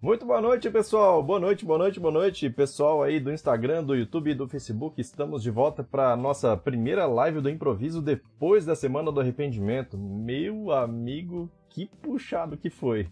Muito boa noite, pessoal. Boa noite, boa noite, boa noite, pessoal aí do Instagram, do YouTube e do Facebook. Estamos de volta para nossa primeira live do improviso depois da semana do arrependimento. Meu amigo, que puxado que foi.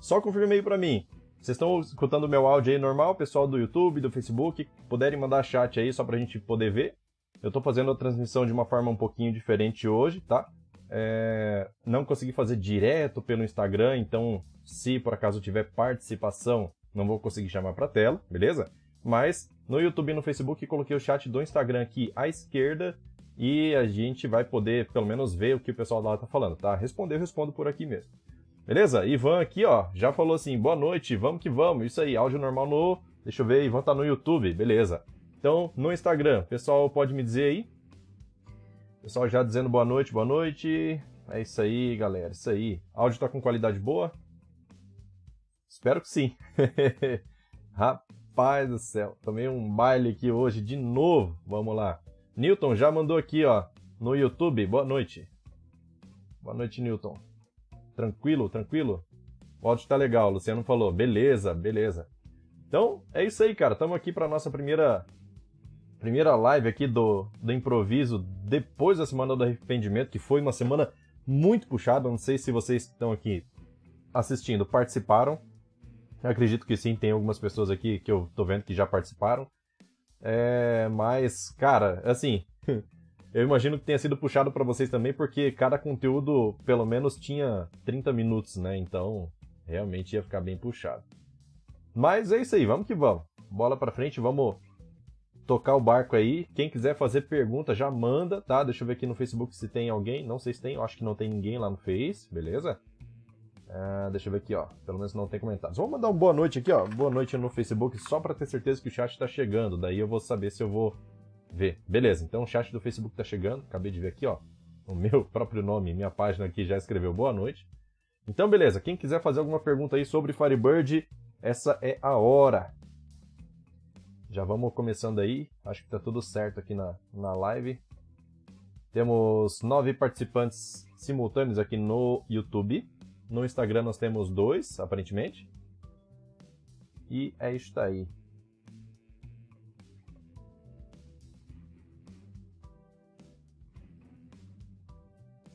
Só confirme aí para mim. Vocês estão escutando meu áudio aí normal, pessoal do YouTube, do Facebook? Puderem mandar chat aí só pra gente poder ver. Eu tô fazendo a transmissão de uma forma um pouquinho diferente hoje, tá? É... Não consegui fazer direto pelo Instagram, então se por acaso tiver participação, não vou conseguir chamar para tela, beleza? Mas no YouTube e no Facebook coloquei o chat do Instagram aqui à esquerda e a gente vai poder pelo menos ver o que o pessoal lá tá falando, tá? Responder, eu respondo por aqui mesmo. Beleza? Ivan aqui, ó, já falou assim, boa noite, vamos que vamos. Isso aí, áudio normal no... Deixa eu ver, Ivan tá no YouTube, beleza. Então, no Instagram, pessoal pode me dizer aí. Pessoal já dizendo boa noite, boa noite. É isso aí, galera, isso aí. Áudio tá com qualidade boa? Espero que sim. Rapaz do céu, tomei um baile aqui hoje de novo. Vamos lá. Newton já mandou aqui, ó, no YouTube. Boa noite. Boa noite, Newton. Tranquilo, tranquilo? O áudio tá legal, o Luciano falou. Beleza, beleza. Então, é isso aí, cara. Estamos aqui para nossa primeira primeira live aqui do, do improviso depois da semana do arrependimento, que foi uma semana muito puxada. Não sei se vocês estão aqui assistindo participaram. Eu acredito que sim, tem algumas pessoas aqui que eu tô vendo que já participaram. É, mas, cara, assim, eu imagino que tenha sido puxado para vocês também, porque cada conteúdo pelo menos tinha 30 minutos, né? Então, realmente ia ficar bem puxado. Mas é isso aí, vamos que vamos. Bola para frente, vamos tocar o barco aí. Quem quiser fazer pergunta já manda, tá? Deixa eu ver aqui no Facebook se tem alguém. Não sei se tem, eu acho que não tem ninguém lá no Face, beleza? Uh, deixa eu ver aqui, ó. Pelo menos não tem comentários. Vamos mandar uma boa noite aqui, ó. Boa noite no Facebook, só para ter certeza que o chat tá chegando. Daí eu vou saber se eu vou ver. Beleza, então o chat do Facebook tá chegando. Acabei de ver aqui, ó. O meu próprio nome, minha página aqui já escreveu boa noite. Então, beleza. Quem quiser fazer alguma pergunta aí sobre Firebird, essa é a hora. Já vamos começando aí. Acho que tá tudo certo aqui na, na live. Temos nove participantes simultâneos aqui no YouTube. No Instagram nós temos dois, aparentemente. E é isso aí.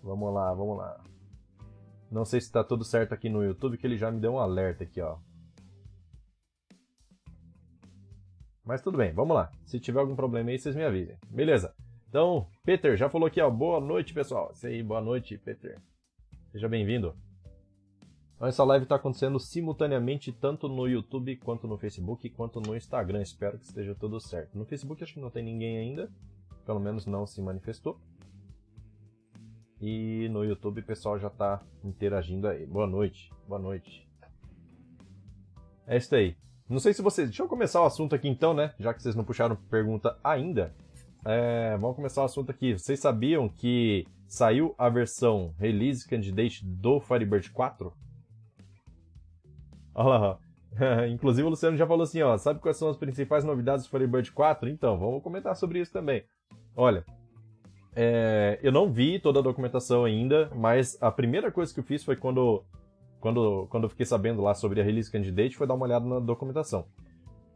Vamos lá, vamos lá. Não sei se está tudo certo aqui no YouTube, que ele já me deu um alerta aqui, ó. Mas tudo bem, vamos lá. Se tiver algum problema aí, vocês me avisem. Beleza. Então, Peter já falou aqui, ó. Boa noite, pessoal. Isso aí, boa noite, Peter. Seja bem-vindo. Então, essa live está acontecendo simultaneamente tanto no YouTube, quanto no Facebook, quanto no Instagram. Espero que esteja tudo certo. No Facebook acho que não tem ninguém ainda, pelo menos não se manifestou. E no YouTube o pessoal já está interagindo aí. Boa noite, boa noite. É isso aí. Não sei se vocês. Deixa eu começar o assunto aqui então, né? Já que vocês não puxaram pergunta ainda. É... Vamos começar o assunto aqui. Vocês sabiam que saiu a versão Release Candidate do Firebird 4? Olha lá, Inclusive o Luciano já falou assim, ó, sabe quais são as principais novidades do Firebird 4? Então, vamos comentar sobre isso também. Olha, é, eu não vi toda a documentação ainda, mas a primeira coisa que eu fiz foi quando, quando, quando eu fiquei sabendo lá sobre a Release Candidate, foi dar uma olhada na documentação.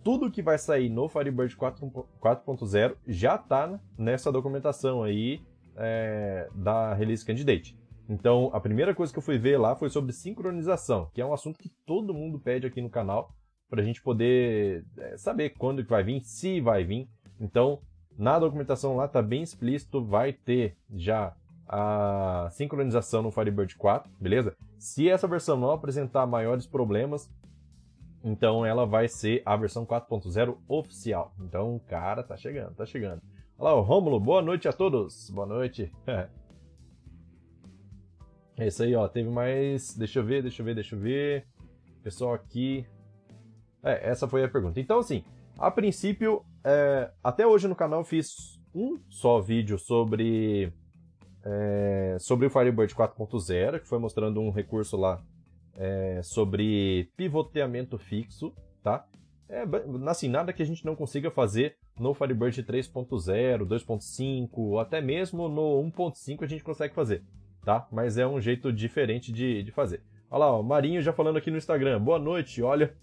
Tudo que vai sair no Firebird 4.0 já está nessa documentação aí é, da Release Candidate. Então, a primeira coisa que eu fui ver lá foi sobre sincronização, que é um assunto que todo mundo pede aqui no canal, para a gente poder é, saber quando que vai vir, se vai vir. Então, na documentação lá está bem explícito, vai ter já a sincronização no Firebird 4, beleza? Se essa versão não apresentar maiores problemas, então ela vai ser a versão 4.0 oficial. Então, cara, tá chegando, tá chegando. Olá, Rômulo, boa noite a todos. Boa noite. É isso aí, ó. Teve mais. Deixa eu ver, deixa eu ver, deixa eu ver. Pessoal aqui. É, essa foi a pergunta. Então, assim, a princípio, é, até hoje no canal fiz um só vídeo sobre. É, sobre o Firebird 4.0, que foi mostrando um recurso lá é, sobre pivoteamento fixo, tá? É, assim, nada que a gente não consiga fazer no Firebird 3.0, 2.5, ou até mesmo no 1.5 a gente consegue fazer tá? Mas é um jeito diferente de, de fazer. Olha lá, o Marinho já falando aqui no Instagram. Boa noite, olha,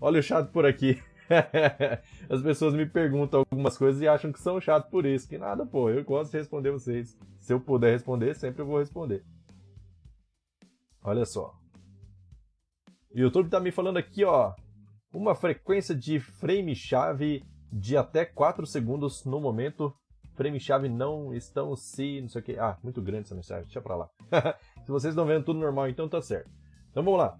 Olha o chato por aqui. As pessoas me perguntam algumas coisas e acham que são chato por isso. Que nada, pô, eu gosto de responder vocês. Se eu puder responder, sempre eu vou responder. Olha só. O YouTube tá me falando aqui, ó. Uma frequência de frame-chave de até 4 segundos no momento. Frame-chave não estão se. não sei o que. Ah, muito grande essa mensagem. Deixa pra lá. se vocês estão vendo tudo normal, então tá certo. Então vamos lá.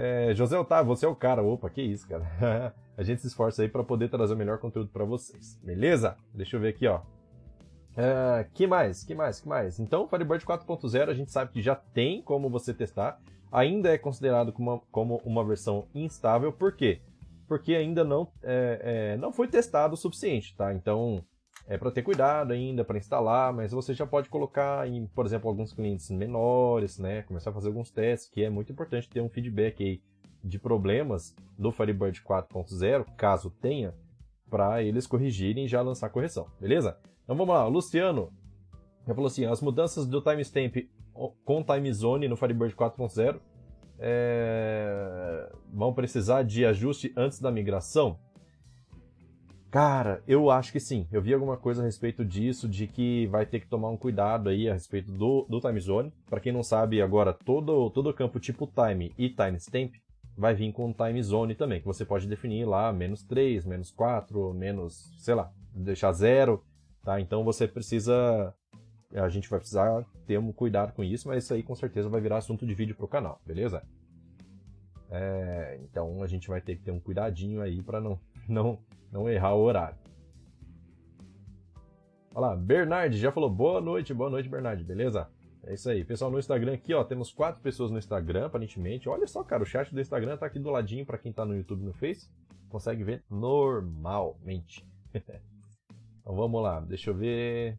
É, José Otávio, você é o cara. Opa, que isso, cara. a gente se esforça aí para poder trazer o melhor conteúdo para vocês. Beleza? Deixa eu ver aqui, ó. Uh, que mais? Que mais? Que mais? Então, Firebird 4.0 a gente sabe que já tem como você testar. Ainda é considerado como uma, como uma versão instável. Por quê? Porque ainda não, é, é, não foi testado o suficiente, tá? Então, é para ter cuidado ainda, para instalar, mas você já pode colocar em, por exemplo, alguns clientes menores, né? Começar a fazer alguns testes, que é muito importante ter um feedback aí de problemas do Firebird 4.0, caso tenha, para eles corrigirem e já lançar correção, beleza? Então vamos lá, o Luciano já falou assim: as mudanças do timestamp com time zone no Firebird 4.0 é... vão precisar de ajuste antes da migração? Cara, eu acho que sim. Eu vi alguma coisa a respeito disso, de que vai ter que tomar um cuidado aí a respeito do, do time zone. Para quem não sabe, agora todo todo campo tipo time e timestamp vai vir com time zone também, que você pode definir lá menos 3, menos 4, menos, sei lá, deixar zero. Tá? Então você precisa. A gente vai precisar ter um cuidado com isso, mas isso aí com certeza vai virar assunto de vídeo para o canal, beleza? É, então a gente vai ter que ter um cuidadinho aí para não, não, não errar o horário. Olha lá, Bernard já falou boa noite, boa noite, Bernard, beleza? É isso aí. Pessoal, no Instagram aqui, ó, temos quatro pessoas no Instagram, aparentemente. Olha só, cara, o chat do Instagram tá aqui do ladinho para quem tá no YouTube no Face. Consegue ver normalmente. Então vamos lá, deixa eu ver.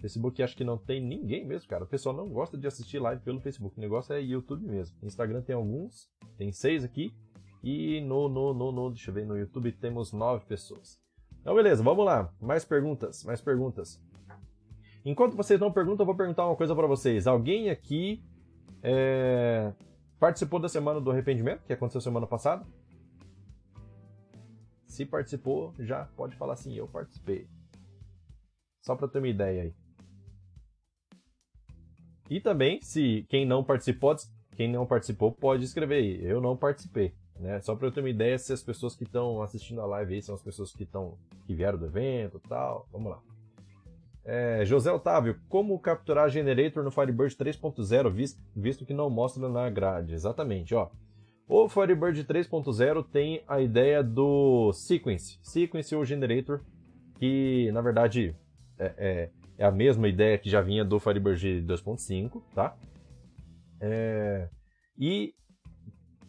Facebook acho que não tem ninguém mesmo, cara. O pessoal não gosta de assistir live pelo Facebook. O negócio é YouTube mesmo. Instagram tem alguns, tem seis aqui. E no, no, no, no, deixa eu ver, no YouTube temos nove pessoas. Então beleza, vamos lá. Mais perguntas, mais perguntas. Enquanto vocês não perguntam, eu vou perguntar uma coisa para vocês. Alguém aqui é, participou da semana do arrependimento, que aconteceu semana passada? Se participou, já pode falar assim, eu participei. Só para ter uma ideia aí. E também, se quem não participou, quem não participou pode escrever aí, eu não participei. Né? Só para eu ter uma ideia se as pessoas que estão assistindo a live aí são as pessoas que estão que vieram do evento tal. Vamos lá. É, José Otávio, como capturar generator no Firebird 3.0 visto, visto que não mostra na grade? Exatamente, ó. O Firebird 3.0 tem a ideia do Sequence, Sequence ou Generator, que na verdade é, é, é a mesma ideia que já vinha do Firebird 2.5, tá? É, e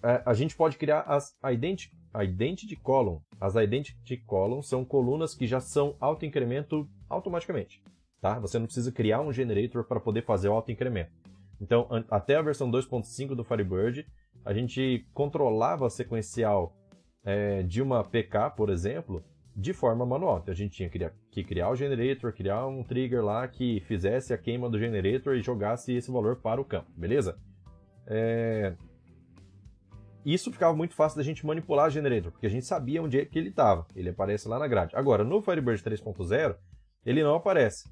a, a, gente pode criar as identi identity column. As identity columns são colunas que já são auto-incremento automaticamente, tá? Você não precisa criar um generator para poder fazer o auto-incremento. Então, até a versão 2.5 do Firebird, a gente controlava a sequencial é, de uma PK, por exemplo, de forma manual. Então a gente tinha que criar o generator, criar um trigger lá que fizesse a queima do generator e jogasse esse valor para o campo, beleza? É... Isso ficava muito fácil da gente manipular o generator, porque a gente sabia onde é que ele estava. Ele aparece lá na grade. Agora, no Firebird 3.0, ele não aparece.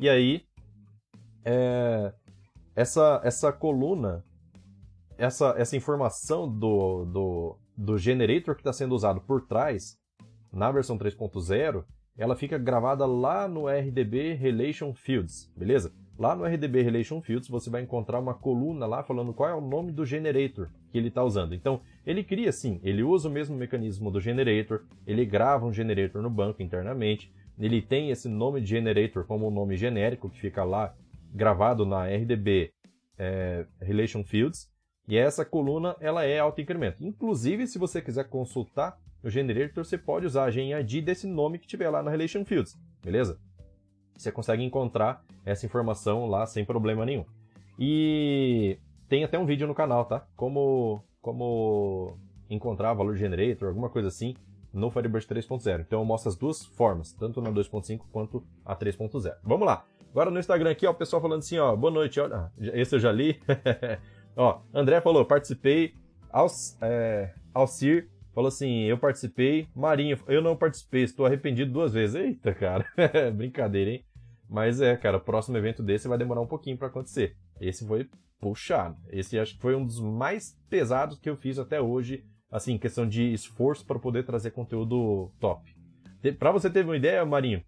E aí, é... essa, essa coluna essa, essa informação do, do, do generator que está sendo usado por trás, na versão 3.0, ela fica gravada lá no RDB Relation Fields, beleza? Lá no RDB Relation Fields você vai encontrar uma coluna lá falando qual é o nome do generator que ele está usando. Então, ele cria sim, ele usa o mesmo mecanismo do generator, ele grava um generator no banco internamente, ele tem esse nome de generator como um nome genérico que fica lá gravado na RDB é, Relation Fields, e essa coluna ela é auto-incremento. Inclusive, se você quiser consultar o generator, você pode usar a GenID desse nome que tiver lá na Relation Fields, beleza? Você consegue encontrar essa informação lá sem problema nenhum. E tem até um vídeo no canal, tá? Como, como encontrar valor generator, alguma coisa assim, no Firebird 3.0. Então eu mostro as duas formas, tanto na 2.5 quanto a 3.0. Vamos lá. Agora no Instagram aqui, ó, o pessoal falando assim, ó, boa noite, ó, esse eu já li. Ó, André falou, participei, Alcir, é, Falou assim, eu participei, Marinho, eu não participei, estou arrependido duas vezes. Eita, cara, brincadeira, hein? Mas é, cara, o próximo evento desse vai demorar um pouquinho para acontecer. Esse foi puxado. Esse acho que foi um dos mais pesados que eu fiz até hoje, assim, questão de esforço para poder trazer conteúdo top. Para você ter uma ideia, Marinho,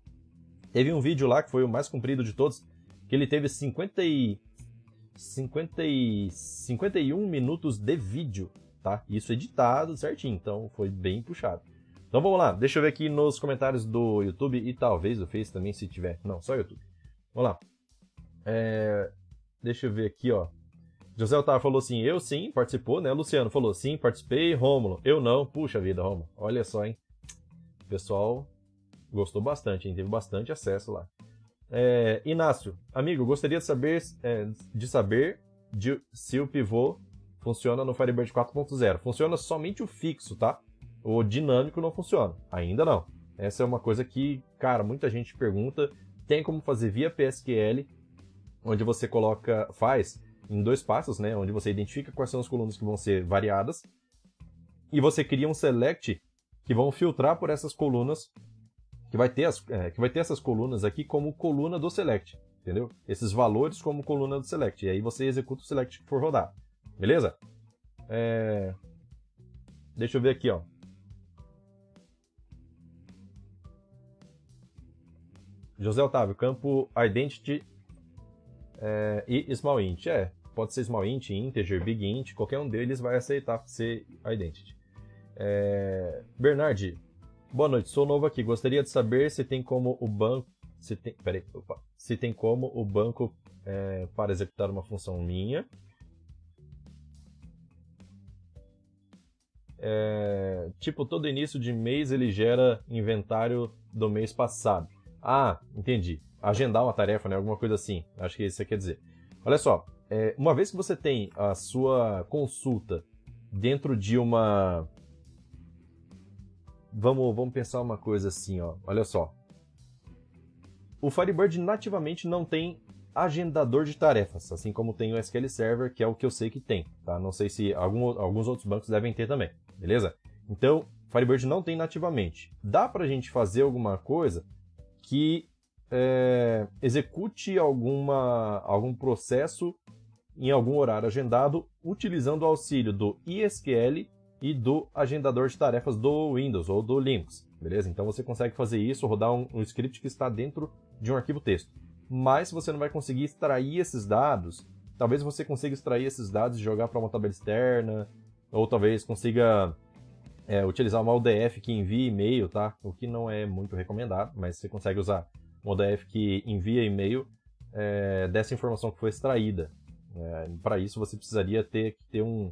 teve um vídeo lá que foi o mais comprido de todos, que ele teve 50 e 50 e 51 minutos de vídeo, tá? Isso editado certinho, então foi bem puxado. Então vamos lá, deixa eu ver aqui nos comentários do YouTube e talvez do Face também, se tiver. Não, só YouTube. Vamos lá. É... Deixa eu ver aqui, ó. José Otávio falou assim, eu sim, participou, né? Luciano falou sim, participei. Rômulo, eu não. Puxa vida, Rômulo. Olha só, hein? O pessoal gostou bastante, hein? Teve bastante acesso lá. É, Inácio, amigo, gostaria de saber, é, de saber de, se o pivô funciona no Firebird 4.0. Funciona somente o fixo, tá? O dinâmico não funciona. Ainda não. Essa é uma coisa que, cara, muita gente pergunta. Tem como fazer via PSQL, onde você coloca, faz em dois passos, né? Onde você identifica quais são as colunas que vão ser variadas e você cria um select que vão filtrar por essas colunas que vai ter, as, é, que vai ter essas colunas aqui como coluna do select, entendeu? Esses valores como coluna do select. E aí você executa o select que for rodar. Beleza? É... Deixa eu ver aqui, ó. José Otávio, campo identity é, e small int. É, pode ser small int, integer, big int, qualquer um deles vai aceitar ser identity. É, Bernard, Boa noite, sou novo aqui. Gostaria de saber se tem como o banco. Se tem, peraí, opa, se tem como o banco é, para executar uma função minha. É, tipo, todo início de mês ele gera inventário do mês passado. Ah, entendi. Agendar uma tarefa, né? Alguma coisa assim. Acho que isso você quer dizer. Olha só, é, uma vez que você tem a sua consulta dentro de uma vamos, vamos pensar uma coisa assim, ó. Olha só. O Firebird nativamente não tem agendador de tarefas, assim como tem o SQL Server, que é o que eu sei que tem, tá? Não sei se algum, alguns outros bancos devem ter também, beleza? Então, Firebird não tem nativamente. Dá para a gente fazer alguma coisa que é, execute alguma, algum processo em algum horário agendado utilizando o auxílio do ISQL e do agendador de tarefas do Windows ou do Linux, beleza? Então você consegue fazer isso, rodar um, um script que está dentro de um arquivo texto. Mas se você não vai conseguir extrair esses dados, talvez você consiga extrair esses dados e jogar para uma tabela externa, ou talvez consiga é, utilizar uma ODF que envia e-mail, tá? O que não é muito recomendado, mas você consegue usar uma ODF que envia e-mail é, dessa informação que foi extraída. É, para isso você precisaria ter ter um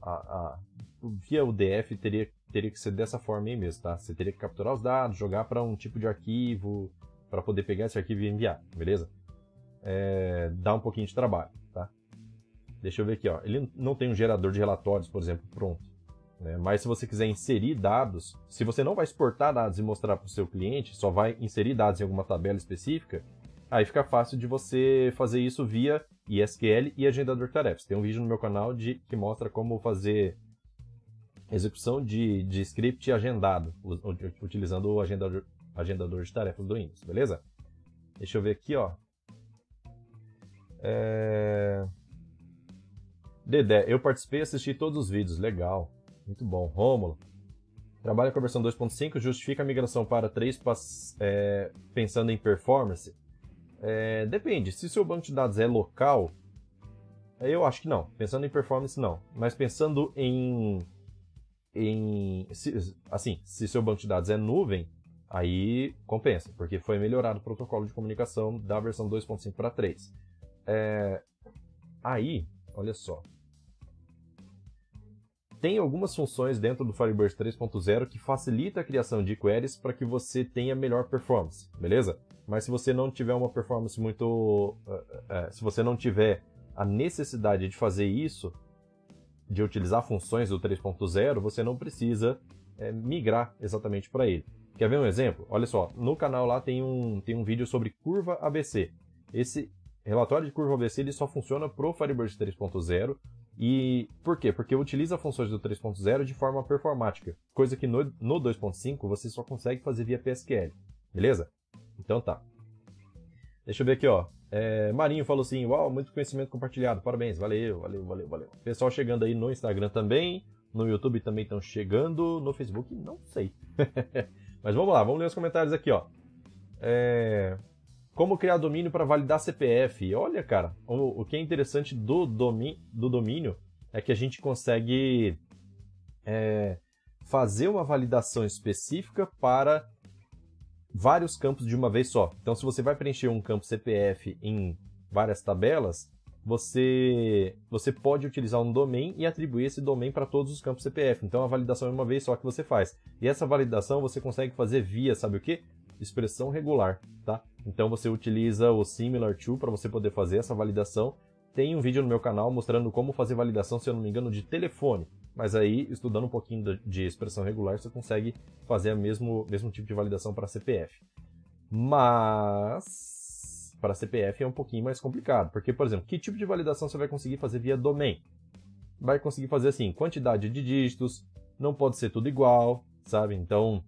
a, a, via UDF teria, teria que ser dessa forma aí mesmo, tá? Você teria que capturar os dados, jogar para um tipo de arquivo, para poder pegar esse arquivo e enviar, beleza? É, dá um pouquinho de trabalho? Deixa eu ver aqui, ó. Ele não tem um gerador de relatórios, por exemplo, pronto. Né? Mas se você quiser inserir dados, se você não vai exportar dados e mostrar para o seu cliente, só vai inserir dados em alguma tabela específica, aí fica fácil de você fazer isso via ISQL e agendador de tarefas. Tem um vídeo no meu canal de, que mostra como fazer execução de, de script agendado, utilizando o agendador, agendador de tarefas do Windows, beleza? Deixa eu ver aqui, ó. É... Dedé, eu participei e assisti todos os vídeos, legal, muito bom. Rômulo, trabalha com a versão 2.5, justifica a migração para 3 é, pensando em performance? É, depende, se seu banco de dados é local, eu acho que não. Pensando em performance, não. Mas pensando em em se, assim, se seu banco de dados é nuvem, aí compensa, porque foi melhorado o protocolo de comunicação da versão 2.5 para 3. É, aí, olha só. Tem algumas funções dentro do Firebird 3.0 que facilita a criação de queries para que você tenha melhor performance, beleza? Mas se você não tiver uma performance muito. Uh, uh, se você não tiver a necessidade de fazer isso, de utilizar funções do 3.0, você não precisa é, migrar exatamente para ele. Quer ver um exemplo? Olha só, no canal lá tem um, tem um vídeo sobre curva ABC. Esse relatório de curva ABC ele só funciona para o Firebird 3.0 E por quê? Porque utiliza funções do 3.0 de forma performática, coisa que no, no 2.5 você só consegue fazer via PSQL, beleza? Então tá. Deixa eu ver aqui, ó. É, Marinho falou assim: Uau, muito conhecimento compartilhado. Parabéns, valeu, valeu, valeu, valeu. Pessoal chegando aí no Instagram também, no YouTube também estão chegando, no Facebook não sei. Mas vamos lá, vamos ler os comentários aqui, ó. É, como criar domínio para validar CPF? Olha, cara, o, o que é interessante do, domi, do domínio é que a gente consegue é, fazer uma validação específica para vários campos de uma vez só. Então, se você vai preencher um campo CPF em várias tabelas, você, você pode utilizar um domain e atribuir esse domain para todos os campos CPF. Então, a validação é uma vez só que você faz. E essa validação você consegue fazer via, sabe o que? Expressão regular, tá? Então, você utiliza o similar to para você poder fazer essa validação. Tem um vídeo no meu canal mostrando como fazer validação, se eu não me engano, de telefone. Mas aí, estudando um pouquinho de expressão regular, você consegue fazer o mesmo, mesmo tipo de validação para CPF. Mas para CPF é um pouquinho mais complicado, porque, por exemplo, que tipo de validação você vai conseguir fazer via domain? Vai conseguir fazer assim, quantidade de dígitos, não pode ser tudo igual, sabe? Então,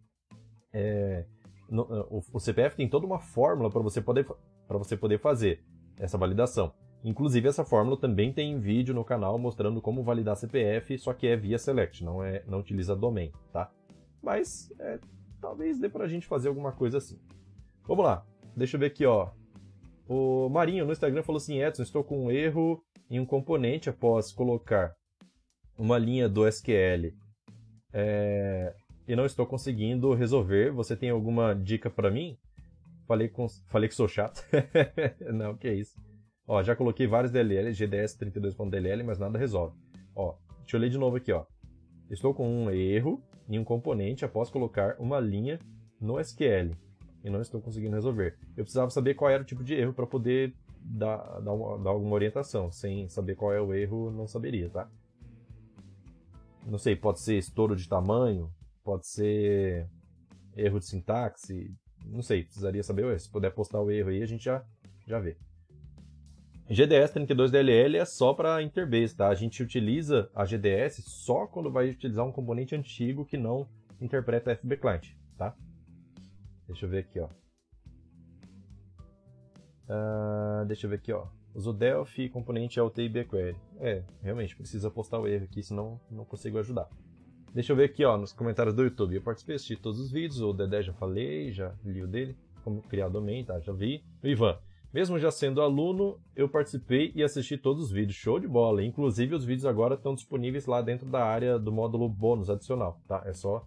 é, no, o, o, CPF tem toda uma fórmula para você poder para você poder fazer essa validação. Inclusive, essa fórmula também tem vídeo no canal mostrando como validar CPF, só que é via select, não, é, não utiliza domain, tá? Mas é, talvez dê pra gente fazer alguma coisa assim. Vamos lá, deixa eu ver aqui, ó. O Marinho no Instagram falou assim: Edson, estou com um erro em um componente após colocar uma linha do SQL é, e não estou conseguindo resolver. Você tem alguma dica para mim? Falei, com, falei que sou chato. não, que isso. Ó, já coloquei vários DLL, GDS 32.dll, mas nada resolve. Ó, deixa eu ler de novo aqui, ó. Estou com um erro em um componente após colocar uma linha no SQL e não estou conseguindo resolver. Eu precisava saber qual era o tipo de erro para poder dar, dar, uma, dar, alguma orientação. Sem saber qual é o erro, não saberia, tá? Não sei, pode ser estouro de tamanho, pode ser erro de sintaxe, não sei, precisaria saber. Se puder postar o erro aí, a gente já, já vê. GDS 32DLL é só para interbase, tá? A gente utiliza a GDS só quando vai utilizar um componente antigo que não interpreta FB Client, tá? Deixa eu ver aqui, ó. Uh, deixa eu ver aqui, ó. Uso Delphi componente LTIB Query. É, realmente, precisa postar o erro aqui, senão não consigo ajudar. Deixa eu ver aqui, ó, nos comentários do YouTube. Eu participei, assisti todos os vídeos, o Dedé já falei, já li o dele, como criar domain, tá? Já vi. O Ivan, mesmo já sendo aluno, eu participei e assisti todos os vídeos. Show de bola! Inclusive, os vídeos agora estão disponíveis lá dentro da área do módulo bônus adicional, tá? É só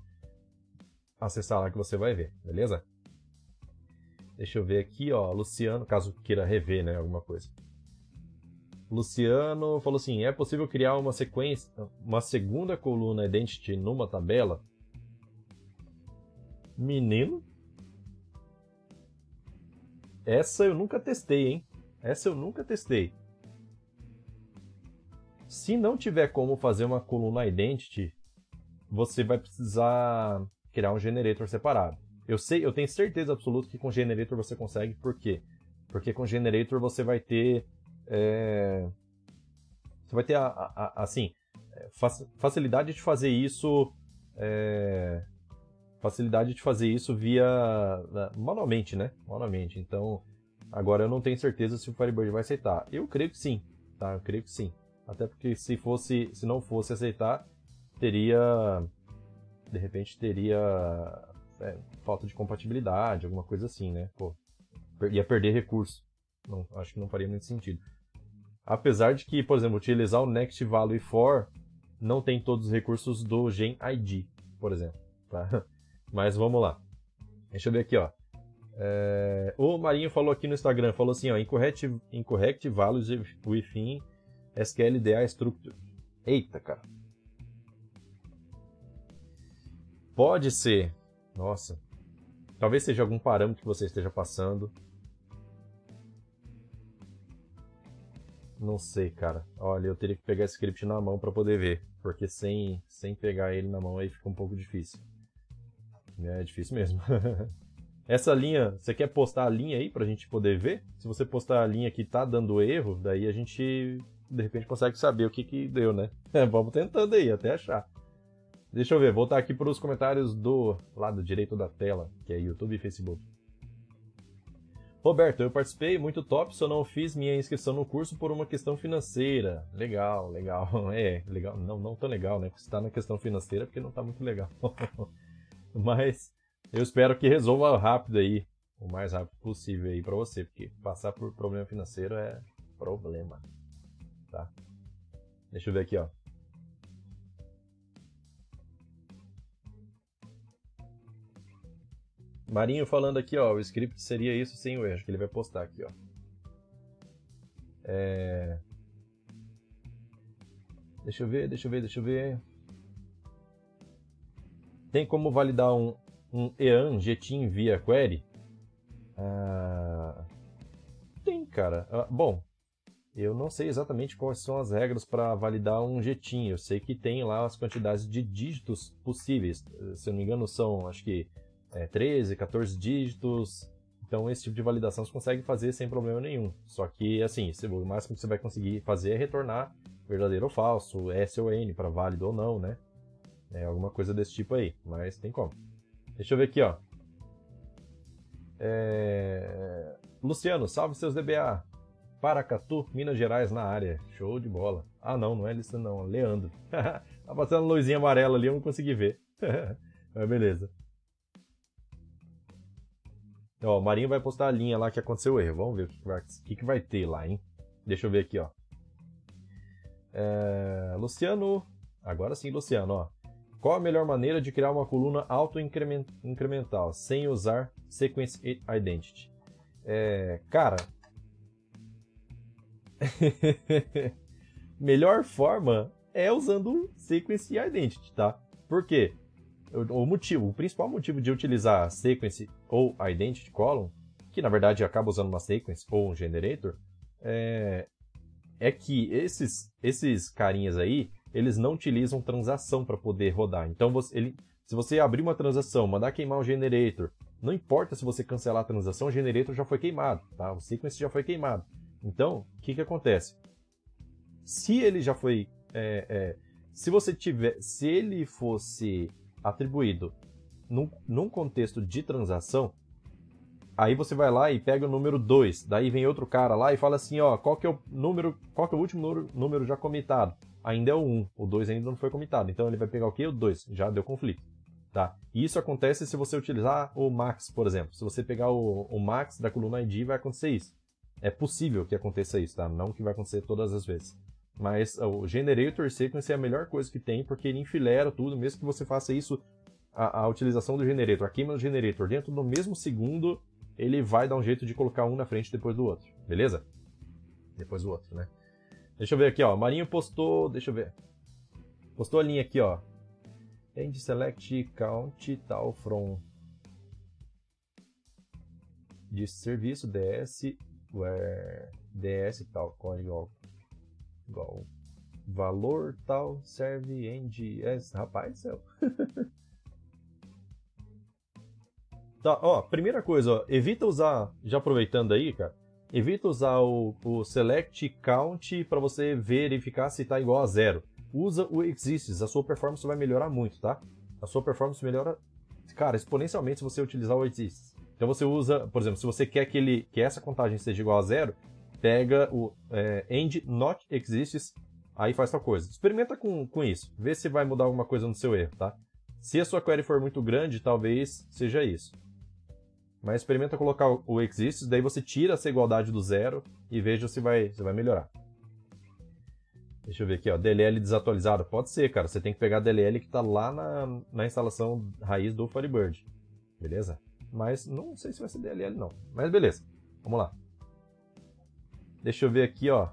acessar lá que você vai ver, beleza? Deixa eu ver aqui, ó, Luciano, caso queira rever, né, alguma coisa. Luciano falou assim: é possível criar uma sequência, uma segunda coluna identity numa tabela? Menino, essa eu nunca testei, hein? Essa eu nunca testei. Se não tiver como fazer uma coluna identity, você vai precisar criar um generator separado. Eu sei, eu tenho certeza absoluta que com generator você consegue, por quê? Porque com generator você vai ter é, você vai ter a, a, a, assim facilidade de fazer isso é, facilidade de fazer isso via manualmente, né? Manualmente. Então, agora eu não tenho certeza se o Firebird vai aceitar. Eu creio que sim, tá? Eu creio que sim. Até porque se fosse, se não fosse aceitar, teria de repente teria é, falta de compatibilidade, alguma coisa assim, né? Pô, ia perder recurso. Não, acho que não faria muito sentido. Apesar de que, por exemplo, utilizar o Next Value for não tem todos os recursos do Gen ID, por exemplo. Tá? Mas vamos lá. Deixa eu ver aqui, ó. É... O Marinho falou aqui no Instagram, falou assim, ó, incorrect, incorrect values within SQLDA structure. Eita, cara. Pode ser. Nossa. Talvez seja algum parâmetro que você esteja passando. Não sei, cara. Olha, eu teria que pegar esse script na mão para poder ver, porque sem sem pegar ele na mão aí fica um pouco difícil. É difícil mesmo. Essa linha, você quer postar a linha aí pra gente poder ver? Se você postar a linha que tá dando erro, daí a gente de repente consegue saber o que que deu, né? Vamos tentando aí, até achar. Deixa eu ver, voltar aqui para os comentários do lado direito da tela, que é YouTube e Facebook. Roberto, eu participei, muito top, só não fiz minha inscrição no curso por uma questão financeira. Legal, legal. É, legal. Não, não tão legal, né? Você está na questão financeira porque não está muito legal. Mas eu espero que resolva rápido aí, o mais rápido possível aí para você, porque passar por problema financeiro é problema, tá? Deixa eu ver aqui, ó. Marinho falando aqui, ó, o script seria isso sem o erro. Que ele vai postar aqui, ó. É... Deixa eu ver, deixa eu ver, deixa eu ver. Tem como validar um, um EAN Jetin via query? Ah... Tem, cara. Ah, bom, eu não sei exatamente quais são as regras para validar um Jetin. Eu sei que tem lá as quantidades de dígitos possíveis. Se eu não me engano, são, acho que é, 13, 14 dígitos. Então, esse tipo de validação você consegue fazer sem problema nenhum. Só que, assim, o máximo que você vai conseguir fazer é retornar verdadeiro ou falso, S ou N, para válido ou não, né? É alguma coisa desse tipo aí, mas tem como. Deixa eu ver aqui, ó. É... Luciano, salve seus DBA. Paracatu, Minas Gerais na área. Show de bola. Ah, não, não é Luciano, não. Leandro. tá passando luzinha amarela ali, eu não consegui ver. mas beleza. Ó, o Marinho vai postar a linha lá que aconteceu o erro. Vamos ver o que, vai, que, vai ter lá, hein? Deixa eu ver aqui, ó. É, Luciano. Agora sim, Luciano, ó. Qual a melhor maneira de criar uma coluna auto-incremental sem usar Sequence Identity? É, cara. melhor forma é usando Sequence Identity, tá? Por quê? O motivo, o principal motivo de utilizar sequence ou identity column, que na verdade acaba usando uma sequence ou um generator, é, é que esses, esses carinhas aí, eles não utilizam transação para poder rodar. Então, você, ele, se você abrir uma transação, mandar queimar o generator, não importa se você cancelar a transação, o generator já foi queimado, tá? O sequence já foi queimado. Então, o que, que acontece? Se ele já foi, é, é, se você tiver, se ele fosse atribuído num, num contexto de transação, aí você vai lá e pega o número 2, daí vem outro cara lá e fala assim, ó, qual que é o número, qual que é o último número, já comitado? Ainda é o 1, um, o 2 ainda não foi comitado, então ele vai pegar o que? O 2, já deu conflito. Tá? E isso acontece se você utilizar o max, por exemplo. Se você pegar o, o max da coluna ID, vai acontecer isso. É possível que aconteça isso, tá? Não que vai acontecer todas as vezes. Mas o Generator Sequence é a melhor coisa que tem, porque ele enfilera tudo, mesmo que você faça isso, a, a, utilização do Generator, a queima do Generator, dentro do mesmo segundo, ele vai dar um jeito de colocar um na frente depois do outro, beleza? Depois do outro, né? Deixa eu ver aqui, ó. Marinho postou, deixa eu ver. Postou a linha aqui, ó. End select count tal from de serviço ds where ds tal código igual valor tal serve end s rapaz céu. Tá ó primeira coisa ó, evita usar já aproveitando aí cara evita usar o, o select count para você verificar se está igual a zero. Usa o exists a sua performance vai melhorar muito tá? A sua performance melhora cara exponencialmente se você utilizar o exists. Então você usa por exemplo se você quer que ele que essa contagem seja igual a zero pega o é, end not exists, aí faz tal coisa. Experimenta com, com isso, vê se vai mudar alguma coisa no seu erro, tá? Se a sua query for muito grande, talvez seja isso. Mas experimenta colocar o exists, daí você tira essa igualdade do zero e veja se vai, se vai melhorar. Deixa eu ver aqui, ó, DLL desatualizado. Pode ser, cara. Você tem que pegar a DLL que está lá na, na instalação raiz do Firebird. Beleza? Mas não sei se vai ser DLL não. Mas beleza. Vamos lá. Deixa eu ver aqui, ó.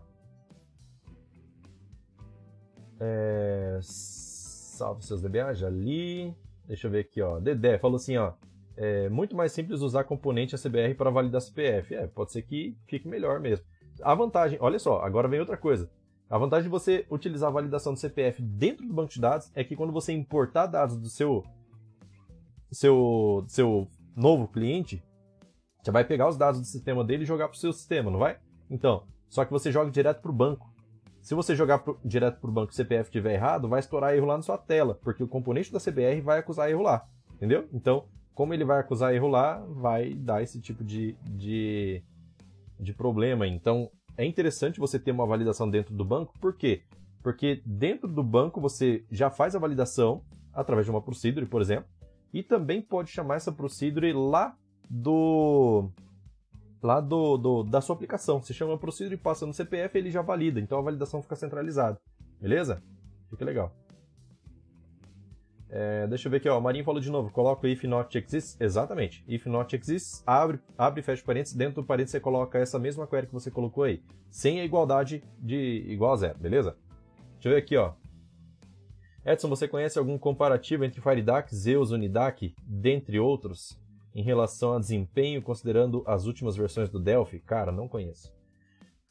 É... Salve seus DBA, já li. Deixa eu ver aqui, ó. Dedé falou assim, ó. É muito mais simples usar componente ACBR para validar CPF. É, pode ser que fique melhor mesmo. A vantagem, olha só, agora vem outra coisa. A vantagem de você utilizar a validação do CPF dentro do banco de dados é que quando você importar dados do seu seu seu novo cliente, você vai pegar os dados do sistema dele e jogar para o seu sistema, não vai? Então, só que você joga direto para o banco. Se você jogar pro, direto para o banco e o CPF estiver errado, vai estourar erro lá na sua tela, porque o componente da CBR vai acusar erro lá, entendeu? Então, como ele vai acusar erro lá, vai dar esse tipo de, de, de problema. Então, é interessante você ter uma validação dentro do banco, por quê? Porque dentro do banco você já faz a validação através de uma procedure, por exemplo, e também pode chamar essa procedure lá do lá do, do, da sua aplicação. Você chama procedure e passa no CPF, ele já valida. Então a validação fica centralizada. Beleza? Fica legal. É, deixa eu ver aqui, ó. O Marinho falou de novo. Coloca if not exists. Exatamente. If not exists, abre, abre e fecha parênteses. Dentro do parênteses você coloca essa mesma query que você colocou aí. Sem a igualdade de igual a zero, beleza? Deixa eu ver aqui, ó. Edson, você conhece algum comparativo entre FireDAC, Zeus, Unidac, dentre outros? Em relação a desempenho, considerando as últimas versões do Delphi? Cara, não conheço.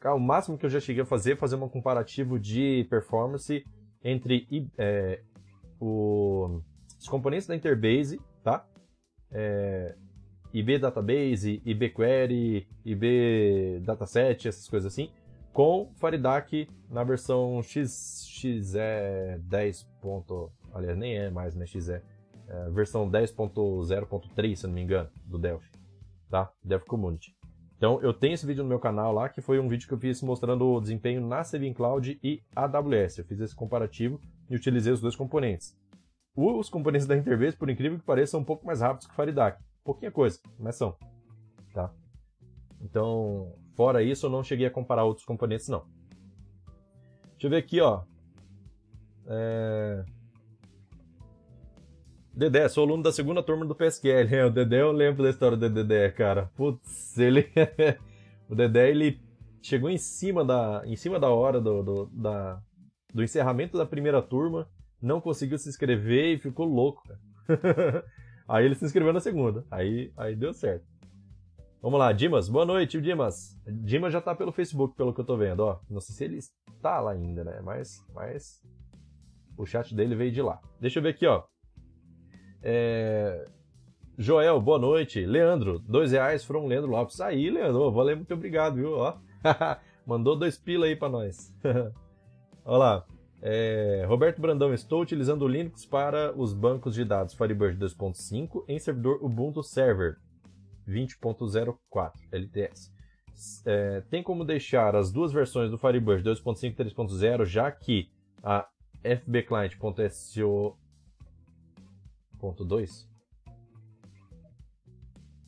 O máximo que eu já cheguei a fazer é fazer um comparativo de performance entre é, o, os componentes da Interbase, tá? É, IB Database, IB Query, IB Dataset, essas coisas assim, com FireDAC na versão X, XE10. Aliás, nem é mais, né? XE é, versão 10.0.3, se não me engano, do Delphi, tá? Delphi Community. Então, eu tenho esse vídeo no meu canal lá, que foi um vídeo que eu fiz mostrando o desempenho na Saving Cloud e AWS. Eu fiz esse comparativo e utilizei os dois componentes. Os componentes da Interbase, por incrível que pareça, são um pouco mais rápidos que o FireDAC. Pouquinha coisa, mas são. Tá? Então, fora isso, eu não cheguei a comparar outros componentes, não. Deixa eu ver aqui, ó. É... Dedé, sou aluno da segunda turma do PSQL. o Dedé, eu lembro da história do Dedé, cara. Putz, ele. o Dedé, ele chegou em cima da, em cima da hora do, do, da, do encerramento da primeira turma, não conseguiu se inscrever e ficou louco, cara. aí ele se inscreveu na segunda. Aí, aí deu certo. Vamos lá, Dimas. Boa noite, Dimas. Dimas já tá pelo Facebook, pelo que eu tô vendo, ó. Não sei se ele está lá ainda, né? Mas, mas o chat dele veio de lá. Deixa eu ver aqui, ó. É... Joel, boa noite. Leandro, dois reais from Leandro Lopes. Aí, Leandro, valeu, muito obrigado, viu? Ó, mandou dois pila aí para nós. Olha lá. É... Roberto Brandão, estou utilizando o Linux para os bancos de dados Firebird 2.5 em servidor Ubuntu Server 20.04 LTS. É... tem como deixar as duas versões do Firebird 2.5 e 3.0, já que a fbclient.so 1.2?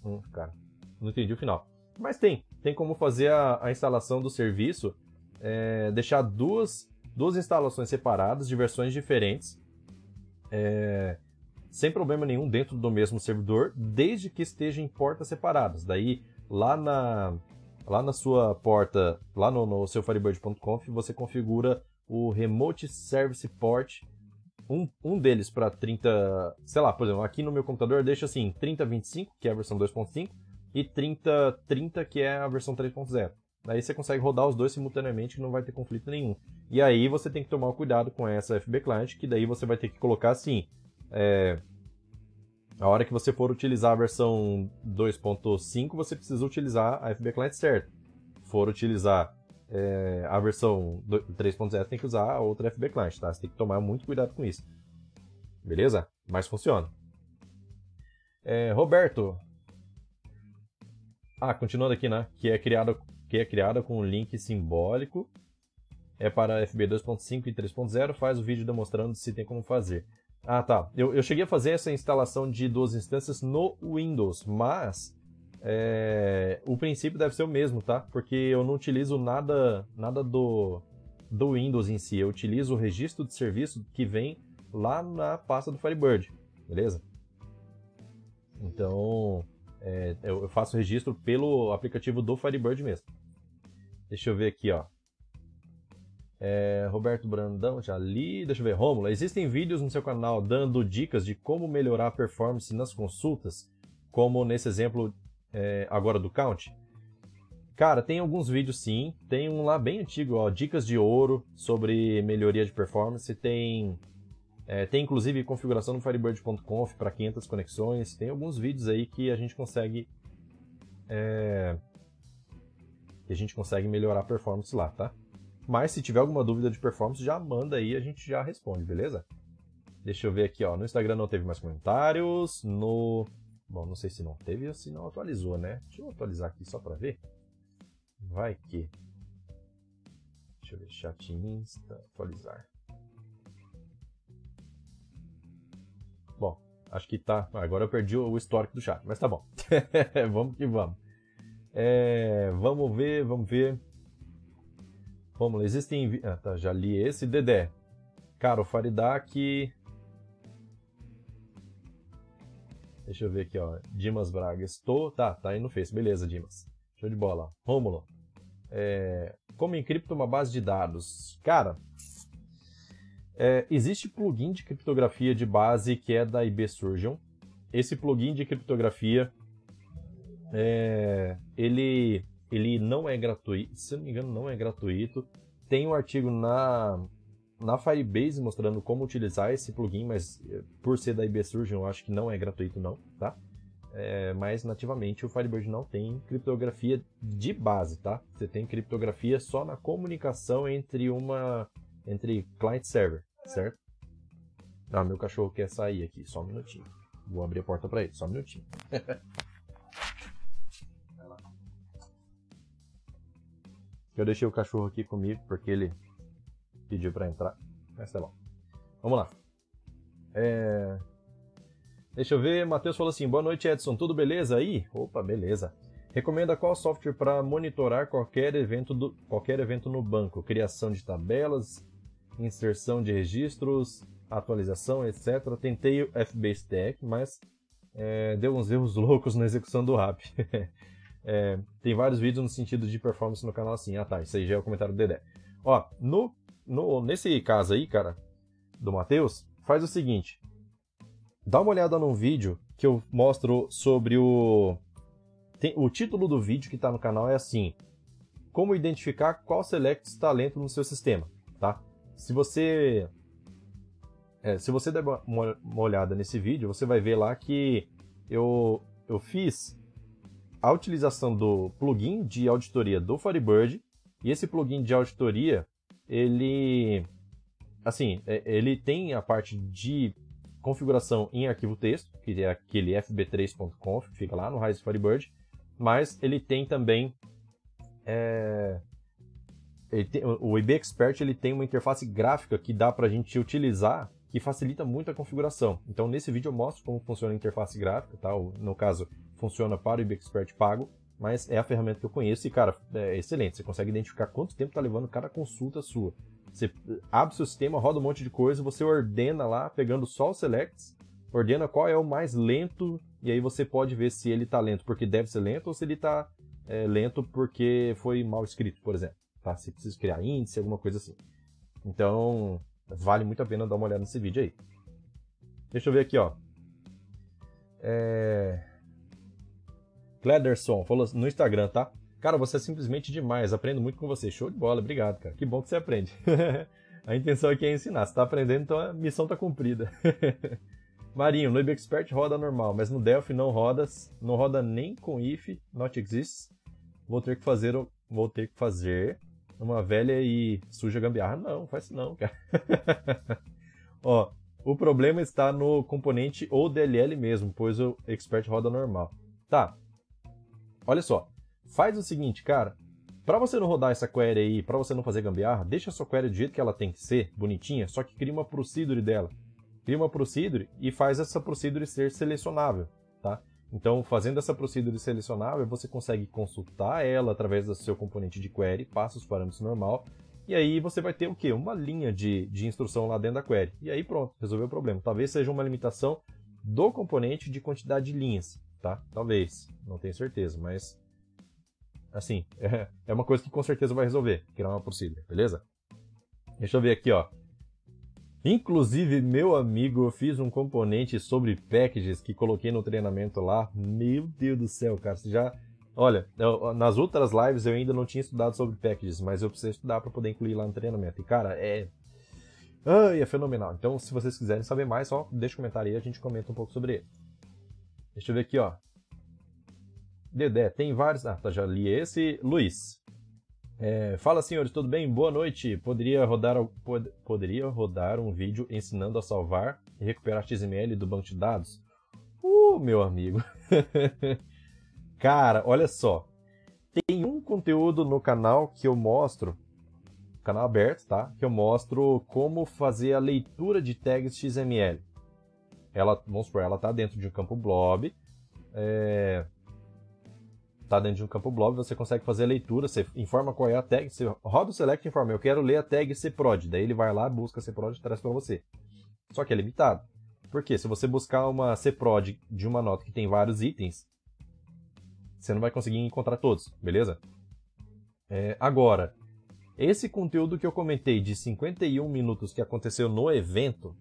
Hum, cara, não entendi o final. Mas tem, tem como fazer a, a instalação do serviço, é, deixar duas, duas instalações separadas de versões diferentes, é, sem problema nenhum dentro do mesmo servidor, desde que esteja em portas separadas. Daí, lá na, lá na sua porta, lá no, no seu Firebird.conf, você configura o Remote Service Port um, um deles para 30, sei lá, por exemplo, aqui no meu computador deixa assim 3025, que é a versão 2.5, e 3030, que é a versão 3.0. Daí você consegue rodar os dois simultaneamente que não vai ter conflito nenhum. E aí você tem que tomar cuidado com essa FB Client, que daí você vai ter que colocar assim. É, a hora que você for utilizar a versão 2.5, você precisa utilizar a FB Client certo. For utilizar é, a versão 3.0 tem que usar a outra FB Client, tá? Você tem que tomar muito cuidado com isso. Beleza? Mas funciona. É, Roberto. Ah, continuando aqui, né? Que é criada que é criada com um link simbólico. É para FB 2.5 e 3.0. Faz o vídeo demonstrando se tem como fazer. Ah, tá. Eu, eu cheguei a fazer essa instalação de duas instâncias no Windows, mas é, o princípio deve ser o mesmo, tá? Porque eu não utilizo nada, nada do, do Windows em si. Eu utilizo o registro de serviço que vem lá na pasta do Firebird, beleza? Então, é, eu faço registro pelo aplicativo do Firebird mesmo. Deixa eu ver aqui, ó. É, Roberto Brandão, já li. Deixa eu ver. Rômulo, existem vídeos no seu canal dando dicas de como melhorar a performance nas consultas? Como nesse exemplo é, agora do Count? Cara, tem alguns vídeos sim. Tem um lá bem antigo, ó, dicas de ouro sobre melhoria de performance. Tem, é, tem inclusive configuração no Firebird.conf para 500 conexões. Tem alguns vídeos aí que a gente consegue é, que a gente consegue melhorar a performance lá, tá? Mas se tiver alguma dúvida de performance, já manda aí, a gente já responde, beleza? Deixa eu ver aqui, ó. No Instagram não teve mais comentários. No. Bom, não sei se não teve ou se não atualizou, né? Deixa eu atualizar aqui só pra ver. Vai que. Deixa eu ver. Chat Insta. Atualizar. Bom, acho que tá. Agora eu perdi o histórico do chat, mas tá bom. vamos que vamos. É, vamos ver, vamos ver. Vamos lá, existem. Ah, tá, já li esse. Dedé. Cara, o Faridak. Deixa eu ver aqui, ó. Dimas Braga. Estou. Tá, tá aí no Face. Beleza, Dimas. Show de bola. Rômulo. É... Como encripto uma base de dados? Cara, é, existe plugin de criptografia de base que é da IB Surgeon. Esse plugin de criptografia é, ele, ele não é gratuito, se não me engano, não é gratuito. Tem um artigo na, na Firebase mostrando como utilizar esse plugin, mas é, por ser da IB Surgeon, eu acho que não é gratuito não, tá? É, mas nativamente o Firebird não tem criptografia de base, tá? Você tem criptografia só na comunicação entre uma entre client server, certo? Ah, meu cachorro quer sair aqui, só um minutinho. Vou abrir a porta para ele, só um minutinho. Eu deixei o cachorro aqui comigo porque ele pediu para entrar. Mas tá bom. Vamos lá. É... Deixa eu ver. Matheus falou assim: Boa noite, Edson. Tudo beleza aí? Opa, beleza. Recomenda qual software para monitorar qualquer evento, do, qualquer evento no banco? Criação de tabelas, inserção de registros, atualização, etc. Tentei o FB Stack, mas é, deu uns erros loucos na execução do app. É, tem vários vídeos no sentido de performance no canal assim. Ah tá, isso aí já é o comentário do Dedé. Ó, no, no, nesse caso aí, cara, do Matheus, faz o seguinte. Dá uma olhada num vídeo que eu mostro sobre o... Tem, o título do vídeo que está no canal é assim. Como identificar qual select está lento no seu sistema, tá? Se você... É, se você der uma, uma olhada nesse vídeo, você vai ver lá que eu, eu fiz a utilização do plugin de auditoria do Firebird. E esse plugin de auditoria, ele assim, é, ele tem a parte de configuração em arquivo texto, que é aquele fb3.conf, que fica lá no Rise Firebird, mas ele tem também é, ele tem, o IB Expert ele tem uma interface gráfica que dá para a gente utilizar, que facilita muito a configuração. Então nesse vídeo eu mostro como funciona a interface gráfica, tá? no caso funciona para o IB Expert pago, mas é a ferramenta que eu conheço e, cara, é excelente. Você consegue identificar quanto tempo está levando cada consulta sua. Você abre o seu sistema, roda um monte de coisa, você ordena lá, pegando só os selects, ordena qual é o mais lento, e aí você pode ver se ele está lento porque deve ser lento ou se ele está é, lento porque foi mal escrito, por exemplo. Tá? Se precisa criar índice, alguma coisa assim. Então, vale muito a pena dar uma olhada nesse vídeo aí. Deixa eu ver aqui, ó. É... Clederson falou no Instagram, tá? Cara, você é simplesmente demais, aprendo muito com você. Show de bola, obrigado, cara. Que bom que você aprende. a intenção aqui é ensinar. Você tá aprendendo, então a missão tá cumprida. Marinho, no Expert roda normal, mas no Delphi não roda, não roda nem com if, not exists. Vou ter que fazer, vou ter que fazer uma velha e suja gambiarra. Não, faz isso não, cara. Ó, o problema está no componente ou DLL mesmo, pois o Expert roda normal. Tá, Olha só, faz o seguinte, cara. Para você não rodar essa query aí, para você não fazer gambiarra, deixa a sua query do jeito que ela tem que ser, bonitinha, só que cria uma procedure dela. Cria uma procedure e faz essa procedure ser selecionável, tá? Então, fazendo essa procedure selecionável, você consegue consultar ela através do seu componente de query, passa os parâmetros normal, e aí você vai ter o quê? Uma linha de, de instrução lá dentro da query. E aí pronto, resolveu o problema. Talvez seja uma limitação do componente de quantidade de linhas tá? Talvez, não tenho certeza, mas assim, é, é uma coisa que com certeza vai resolver, criar uma procedure, beleza? Deixa eu ver aqui, ó. Inclusive, meu amigo, eu fiz um componente sobre packages que coloquei no treinamento lá. Meu Deus do céu, cara, você já Olha, eu, nas outras lives eu ainda não tinha estudado sobre packages, mas eu precisei estudar para poder incluir lá no treinamento. E cara, é Ai, é fenomenal. Então, se vocês quiserem saber mais, só deixa um comentário aí, a gente comenta um pouco sobre ele. Deixa eu ver aqui, ó. Dedé, tem vários. Ah, tá, já li esse. Luiz. É, fala senhores, tudo bem? Boa noite. Poderia rodar, pod, poderia rodar um vídeo ensinando a salvar e recuperar XML do banco de dados? Uh, meu amigo. Cara, olha só. Tem um conteúdo no canal que eu mostro, canal aberto, tá? Que eu mostro como fazer a leitura de tags XML. Ela, vamos supor, ela tá dentro de um campo blob. É, tá dentro de um campo blob, você consegue fazer a leitura, você informa qual é a tag, você roda o select e informa, eu quero ler a tag cprod, daí ele vai lá, busca cprod e traz para você. Só que é limitado. Porque se você buscar uma cprod de uma nota que tem vários itens, você não vai conseguir encontrar todos, beleza? É, agora, esse conteúdo que eu comentei de 51 minutos que aconteceu no evento,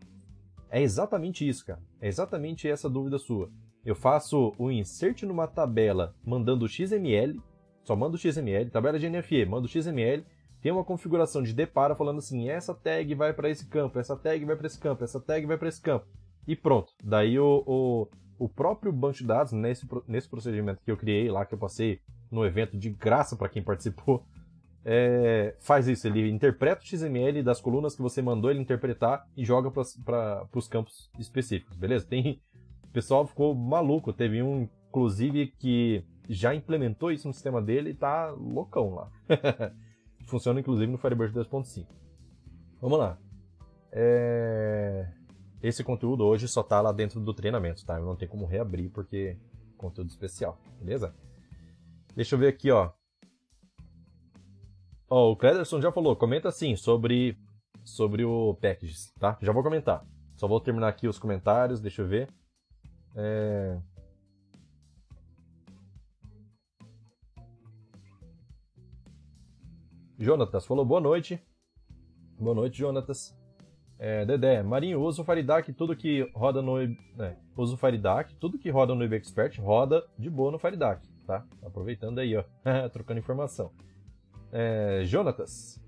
é exatamente isso, cara. É exatamente essa dúvida sua. Eu faço o insert numa tabela mandando XML, só mando XML, tabela de NFE, mando XML, tem uma configuração de depara falando assim, essa tag vai para esse campo, essa tag vai para esse campo, essa tag vai para esse campo. E pronto. Daí o, o, o próprio banco de dados, nesse, nesse procedimento que eu criei lá, que eu passei no evento de graça para quem participou, é, faz isso. Ele interpreta o XML das colunas que você mandou ele interpretar e joga para os campos específicos, beleza? Tem, o pessoal ficou maluco. Teve um, inclusive, que já implementou isso no sistema dele e tá loucão lá. Funciona, inclusive, no Firebird 2.5. Vamos lá. É... Esse conteúdo hoje só tá lá dentro do treinamento, tá? Eu não tem como reabrir porque conteúdo especial, beleza? Deixa eu ver aqui, ó. Ó, o Clederson já falou, comenta assim sobre sobre o packages, tá? Já vou comentar. Só vou terminar aqui os comentários, deixa eu ver. É... Jonatas falou boa noite. Boa noite, Jonatas. É, Dedé, Marinho, usa o Faridac, tudo que roda no. É, usa o Faridac, tudo que roda no IBExpert roda de boa no Faridac, tá? Aproveitando aí, ó, trocando informação. É, Jonatas,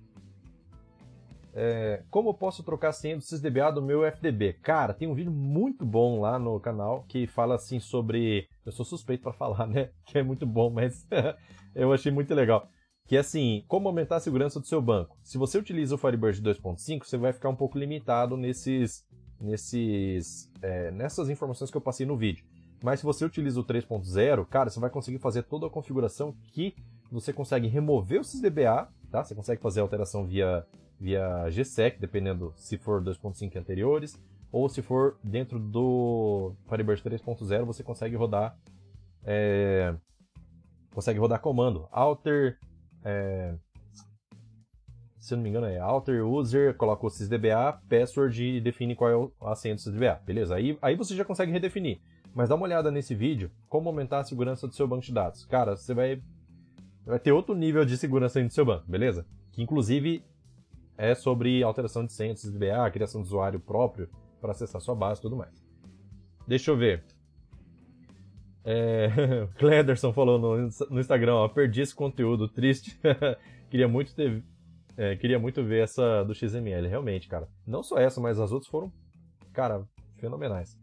é, como eu posso trocar a senha do SysDBA do meu FDB? Cara, tem um vídeo muito bom lá no canal que fala assim sobre. Eu sou suspeito para falar, né? Que é muito bom, mas eu achei muito legal que é assim, como aumentar a segurança do seu banco. Se você utiliza o Firebird 2.5, você vai ficar um pouco limitado nesses, nesses, é, nessas informações que eu passei no vídeo. Mas se você utiliza o 3.0, cara, você vai conseguir fazer toda a configuração que você consegue remover o SysDBA, tá? Você consegue fazer alteração via, via GSEC, dependendo se for 2.5 anteriores, ou se for dentro do Firebird 3.0, você consegue rodar é, consegue rodar comando alter é, se eu não me engano, é alter user, coloca o sysdba, password e define qual é a senha do sysdba, beleza? Aí, aí você já consegue redefinir. Mas dá uma olhada nesse vídeo, como aumentar a segurança do seu banco de dados. Cara, você vai, vai ter outro nível de segurança aí no seu banco, beleza? Que inclusive é sobre alteração de senha do sysdba, criação de usuário próprio para acessar sua base e tudo mais. Deixa eu ver. É, Clederson falou no, no Instagram, ó, perdi esse conteúdo, triste. queria muito ter, é, queria muito ver essa do XML, realmente, cara. Não só essa, mas as outras foram, cara, fenomenais.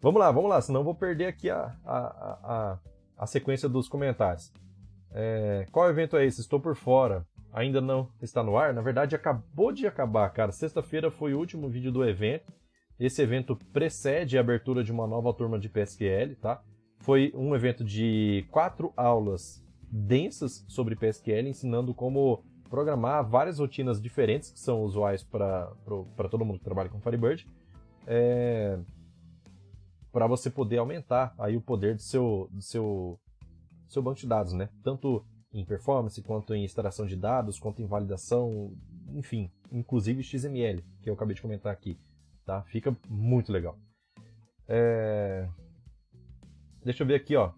Vamos lá, vamos lá, senão eu vou perder aqui a, a, a, a sequência dos comentários. É, qual evento é esse? Estou por fora. Ainda não está no ar? Na verdade, acabou de acabar, cara. Sexta-feira foi o último vídeo do evento. Esse evento precede a abertura de uma nova turma de PSQL, tá? Foi um evento de quatro aulas densas sobre PSQL, ensinando como programar várias rotinas diferentes que são usuais para todo mundo que trabalha com Firebird, é, para você poder aumentar aí o poder do seu, do seu, seu banco de dados, né? Tanto em performance, quanto em extração de dados, quanto em validação, enfim, inclusive XML, que eu acabei de comentar aqui, tá? Fica muito legal. É... Deixa eu ver aqui, ó.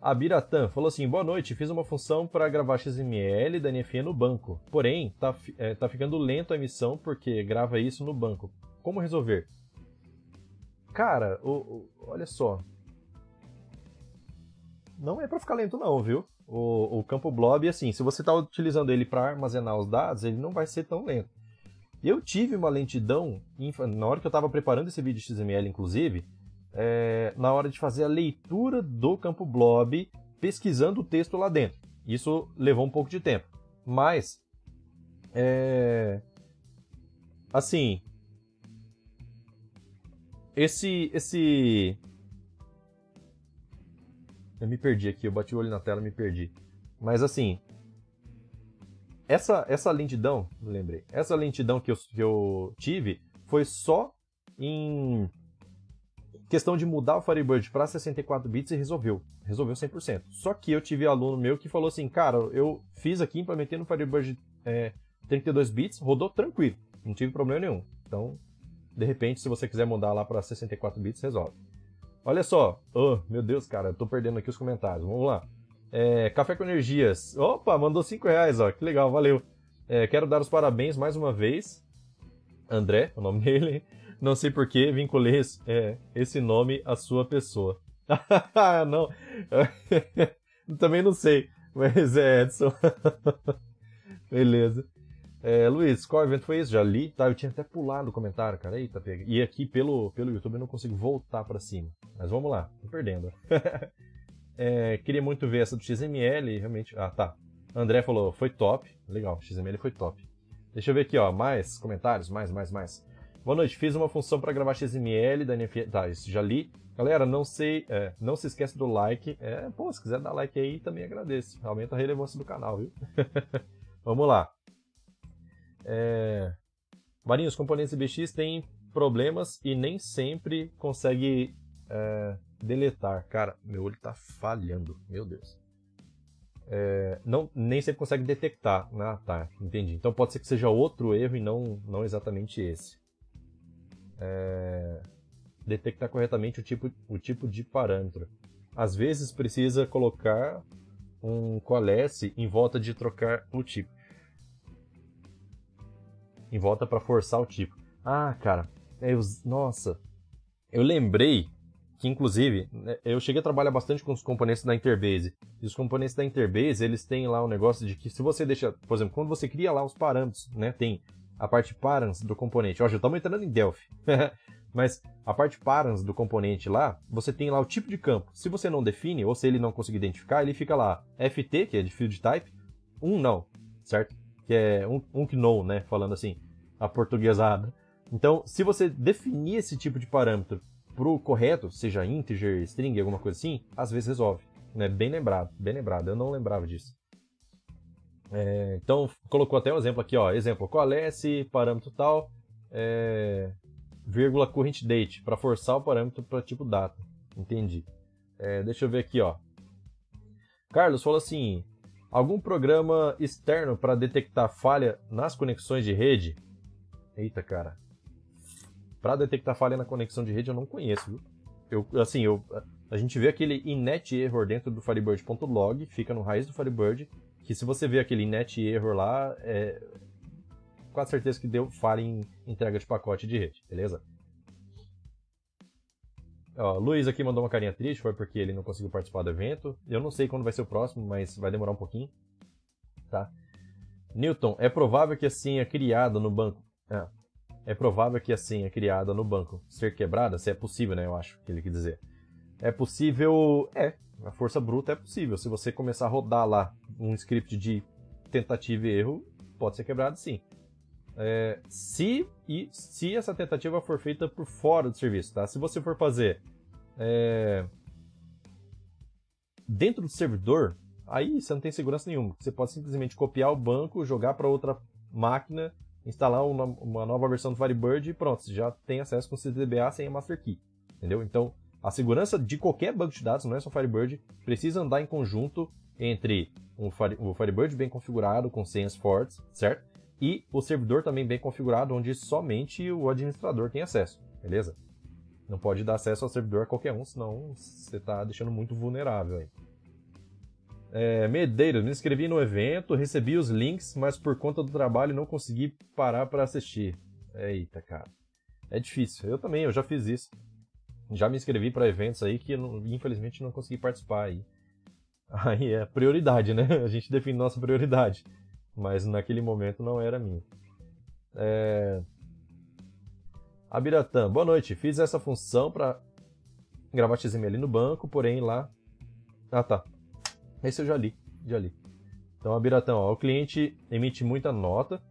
A Biratã falou assim: boa noite, fiz uma função para gravar XML da NFE no banco. Porém, tá, é, tá ficando lento a emissão porque grava isso no banco. Como resolver? Cara, o, o, olha só. Não é para ficar lento, não, viu? O, o campo blob, assim, se você está utilizando ele para armazenar os dados, ele não vai ser tão lento. Eu tive uma lentidão, na hora que eu estava preparando esse vídeo XML, inclusive, é, na hora de fazer a leitura do campo blob pesquisando o texto lá dentro. Isso levou um pouco de tempo. Mas, é... assim, esse, esse, eu me perdi aqui, eu bati o olho na tela e me perdi. Mas assim, essa, essa lentidão, lembrei, essa lentidão que eu, que eu tive foi só em questão de mudar o Firebird para 64 bits e resolveu. Resolveu 100%. Só que eu tive aluno meu que falou assim, cara, eu fiz aqui, implementei no Firebird é, 32 bits, rodou tranquilo, não tive problema nenhum. Então, de repente, se você quiser mudar lá para 64 bits, resolve. Olha só, oh, meu Deus, cara, eu tô perdendo aqui os comentários. Vamos lá. É, Café com Energias. Opa, mandou 5 reais, ó, que legal, valeu. É, quero dar os parabéns mais uma vez. André, o nome dele. Não sei porquê, vinculei esse, é, esse nome à sua pessoa. não. Também não sei, mas é Edson. Beleza. É, Luiz, qual evento foi esse? Já li, tá? Eu tinha até pulado o comentário, cara. Eita, pega. E aqui pelo, pelo YouTube eu não consigo voltar para cima. Mas vamos lá, tô perdendo. é, queria muito ver essa do XML, realmente. Ah, tá. André falou, foi top. Legal, XML foi top. Deixa eu ver aqui, ó, mais comentários, mais, mais, mais. Boa noite, fiz uma função para gravar XML da NFS. Tá, isso já li. Galera, não sei, é, não se esqueça do like. É, pô, se quiser dar like aí, também agradeço. Aumenta a relevância do canal, viu? Vamos lá. É... Marinho, os componentes IBX têm problemas e nem sempre consegue é, deletar. Cara, meu olho tá falhando, meu Deus. É, não, nem sempre consegue detectar. Ah, tá, entendi. Então pode ser que seja outro erro e não, não exatamente esse. É, detectar corretamente o tipo, o tipo de parâmetro. Às vezes precisa colocar um coalesce em volta de trocar o tipo em volta para forçar o tipo. Ah, cara, eu, nossa, eu lembrei que inclusive né, eu cheguei a trabalhar bastante com os componentes da Interbase. E os componentes da Interbase, eles têm lá um negócio de que se você deixa, por exemplo, quando você cria lá os parâmetros, né, tem a parte params do componente. Ó, já estamos entrando em Delphi. Mas a parte params do componente lá, você tem lá o tipo de campo. Se você não define, ou se ele não conseguir identificar, ele fica lá FT, que é de field type, um não, certo? Que é um, um know, né? Falando assim, a portuguesada. Então, se você definir esse tipo de parâmetro pro correto, seja integer, string, alguma coisa assim, às vezes resolve. Né? Bem lembrado, bem lembrado. Eu não lembrava disso. É, então, colocou até um exemplo aqui, ó. Exemplo, qual é esse parâmetro tal, é, vírgula current date, para forçar o parâmetro para tipo data. Entendi. É, deixa eu ver aqui, ó. Carlos falou assim: Algum programa externo para detectar falha nas conexões de rede? Eita, cara. Para detectar falha na conexão de rede eu não conheço, viu? Eu, assim, eu, a gente vê aquele innet error dentro do firebird.log, fica no raiz do Firebird, que se você vê aquele innet error lá, é quase certeza que deu falha em entrega de pacote de rede, beleza? Ó, Luiz aqui mandou uma carinha triste, foi porque ele não conseguiu participar do evento. Eu não sei quando vai ser o próximo, mas vai demorar um pouquinho. Tá? Newton, é provável que a senha criada no banco. É, é provável que a senha criada no banco ser quebrada? Se é possível, né? Eu acho que ele quer dizer. É possível. É, a força bruta é possível. Se você começar a rodar lá um script de tentativa e erro, pode ser quebrado sim. É, se, e, se essa tentativa for feita por fora do serviço, tá? Se você for fazer é, dentro do servidor, aí você não tem segurança nenhuma. Você pode simplesmente copiar o banco, jogar para outra máquina, instalar uma, uma, nova versão do Firebird e pronto, você já tem acesso com o CDBA sem a Master Key. Entendeu? Então, a segurança de qualquer banco de dados, não é só Firebird, precisa andar em conjunto entre um Firebird bem configurado, com senhas fortes, certo? E o servidor também bem configurado, onde somente o administrador tem acesso, beleza? Não pode dar acesso ao servidor a qualquer um, senão você está deixando muito vulnerável aí. É, Medeiros, me inscrevi no evento, recebi os links, mas por conta do trabalho não consegui parar para assistir. Eita, cara. É difícil. Eu também, eu já fiz isso. Já me inscrevi para eventos aí que infelizmente não consegui participar aí. Aí é prioridade, né? A gente define nossa prioridade mas naquele momento não era minha. É... Abiratã, boa noite. Fiz essa função para gravar XML no banco, porém lá. Ah tá. Esse eu já li, já li. Então, a Biratão, ó, o cliente emite muita nota,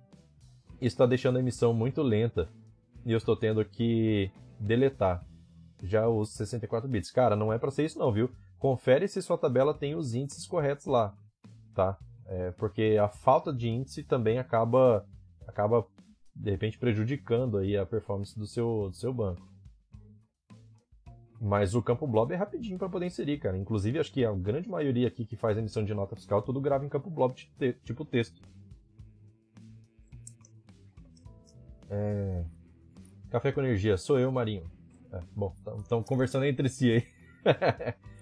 está deixando a emissão muito lenta e eu estou tendo que deletar já os 64 bits. Cara, não é para ser isso não, viu? Confere se sua tabela tem os índices corretos lá, tá? É, porque a falta de índice também acaba, acaba de repente prejudicando aí a performance do seu, do seu banco. Mas o campo blob é rapidinho para poder inserir, cara. Inclusive, acho que a grande maioria aqui que faz emissão de nota fiscal, tudo grava em campo blob tipo texto. É... Café com energia, sou eu, Marinho. É, bom, estão conversando entre si aí.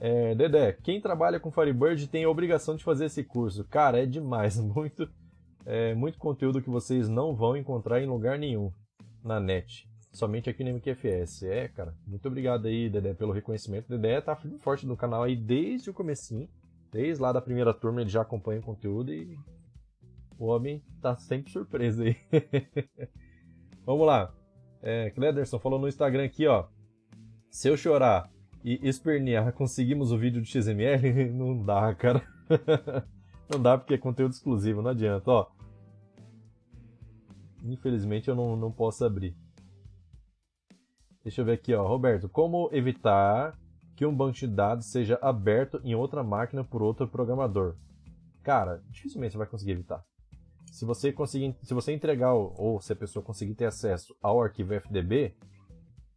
é, Dedé, quem trabalha com Firebird tem a obrigação de fazer esse curso. Cara, é demais. Muito, é, muito conteúdo que vocês não vão encontrar em lugar nenhum na net. Somente aqui no MQFS. É, cara, muito obrigado aí, Dedé, pelo reconhecimento. Dedé tá firme forte no canal aí desde o comecinho. Desde lá da primeira turma ele já acompanha o conteúdo e o homem tá sempre surpreso aí. Vamos lá. É, Clederson falou no Instagram aqui, ó. Se eu chorar e espernear, conseguimos o vídeo de XML? Não dá, cara. não dá porque é conteúdo exclusivo, não adianta, ó. Infelizmente eu não, não posso abrir. Deixa eu ver aqui, ó. Roberto, como evitar que um banco de dados seja aberto em outra máquina por outro programador? Cara, dificilmente você vai conseguir evitar. Se você conseguir, se você entregar ou se a pessoa conseguir ter acesso ao arquivo FDB,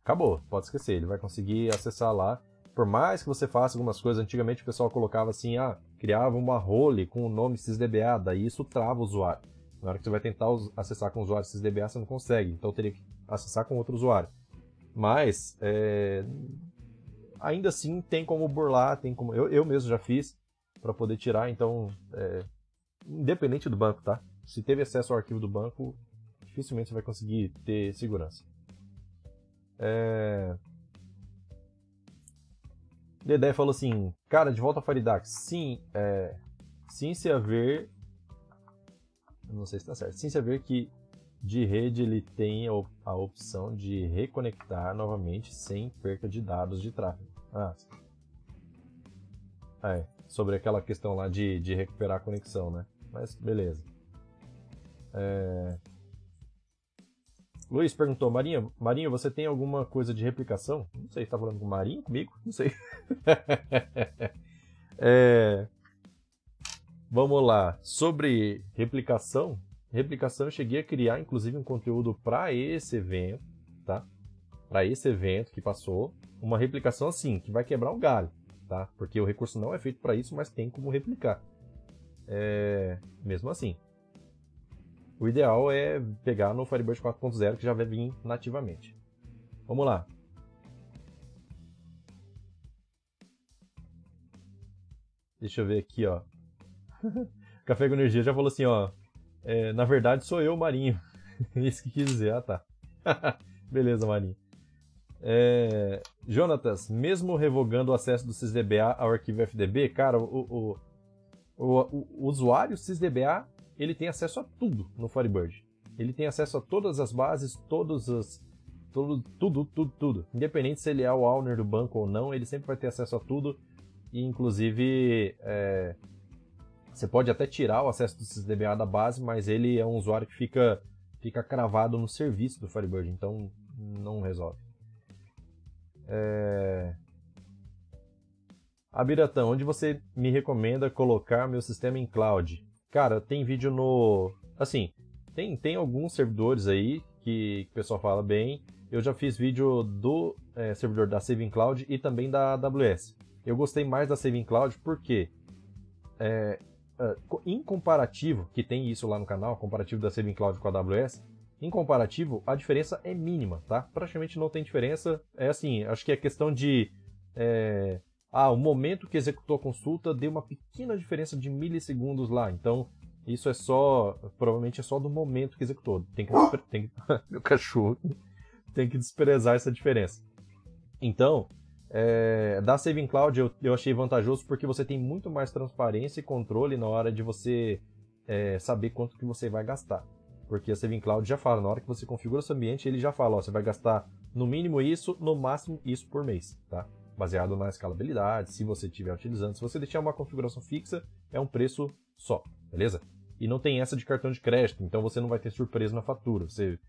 acabou, pode esquecer, ele vai conseguir acessar lá. Por mais que você faça algumas coisas, antigamente o pessoal colocava assim, ah, criava uma role com o nome sysdba, daí isso trava o usuário. Na hora que você vai tentar acessar com o usuário sysdba, você não consegue, então teria que acessar com outro usuário. Mas, é, ainda assim, tem como burlar, tem como. Eu, eu mesmo já fiz para poder tirar, então, é, independente do banco, tá? Se teve acesso ao arquivo do banco, dificilmente você vai conseguir ter segurança. É... Dedé falou assim, cara, de volta a Faridax. Sim, é... sim se haver... Não sei se está certo. Sim se haver que de rede ele tem a opção de reconectar novamente sem perca de dados de tráfego. Ah, é, sobre aquela questão lá de, de recuperar a conexão, né? Mas beleza. É... Luiz perguntou, Marinho, Marinho, você tem alguma coisa de replicação? Não sei, está falando com o Marinho, comigo? Não sei. é... Vamos lá. Sobre replicação, replicação eu cheguei a criar inclusive um conteúdo para esse evento, tá? Para esse evento que passou, uma replicação assim, que vai quebrar um galho, tá? Porque o recurso não é feito para isso, mas tem como replicar. É... Mesmo assim. O ideal é pegar no Firebird 4.0 que já vai vir nativamente. Vamos lá. Deixa eu ver aqui, ó. Café com Energia já falou assim, ó. É, na verdade sou eu, Marinho. Isso que quis dizer. Ah, tá. Beleza, Marinho. É, Jonatas, mesmo revogando o acesso do SysDBA ao arquivo FDB, cara, o, o, o, o usuário SysDBA ele tem acesso a tudo no Firebird. Ele tem acesso a todas as bases, todas as. Tudo, tudo, tudo, tudo. Independente se ele é o owner do banco ou não, ele sempre vai ter acesso a tudo. E inclusive é, você pode até tirar o acesso do SysDBA da base, mas ele é um usuário que fica, fica cravado no serviço do Firebird, então não resolve. É... Onde você me recomenda colocar meu sistema em cloud? Cara, tem vídeo no. Assim, tem, tem alguns servidores aí que, que o pessoal fala bem. Eu já fiz vídeo do é, servidor da Saving Cloud e também da AWS. Eu gostei mais da Saving Cloud porque, é, em comparativo, que tem isso lá no canal, comparativo da Saving Cloud com a AWS, em comparativo, a diferença é mínima, tá? Praticamente não tem diferença. É assim, acho que é questão de. É, ah, o momento que executou a consulta deu uma pequena diferença de milissegundos lá. Então, isso é só, provavelmente é só do momento que executou. Tem que, tem meu cachorro tem que desprezar essa diferença. Então, é, da Saving Cloud eu, eu achei vantajoso porque você tem muito mais transparência e controle na hora de você é, saber quanto que você vai gastar. Porque a Saving Cloud já fala, na hora que você configura seu ambiente, ele já fala, ó, você vai gastar no mínimo isso, no máximo isso por mês, tá? Baseado na escalabilidade, se você estiver utilizando. Se você deixar uma configuração fixa, é um preço só, beleza? E não tem essa de cartão de crédito, então você não vai ter surpresa na fatura. Você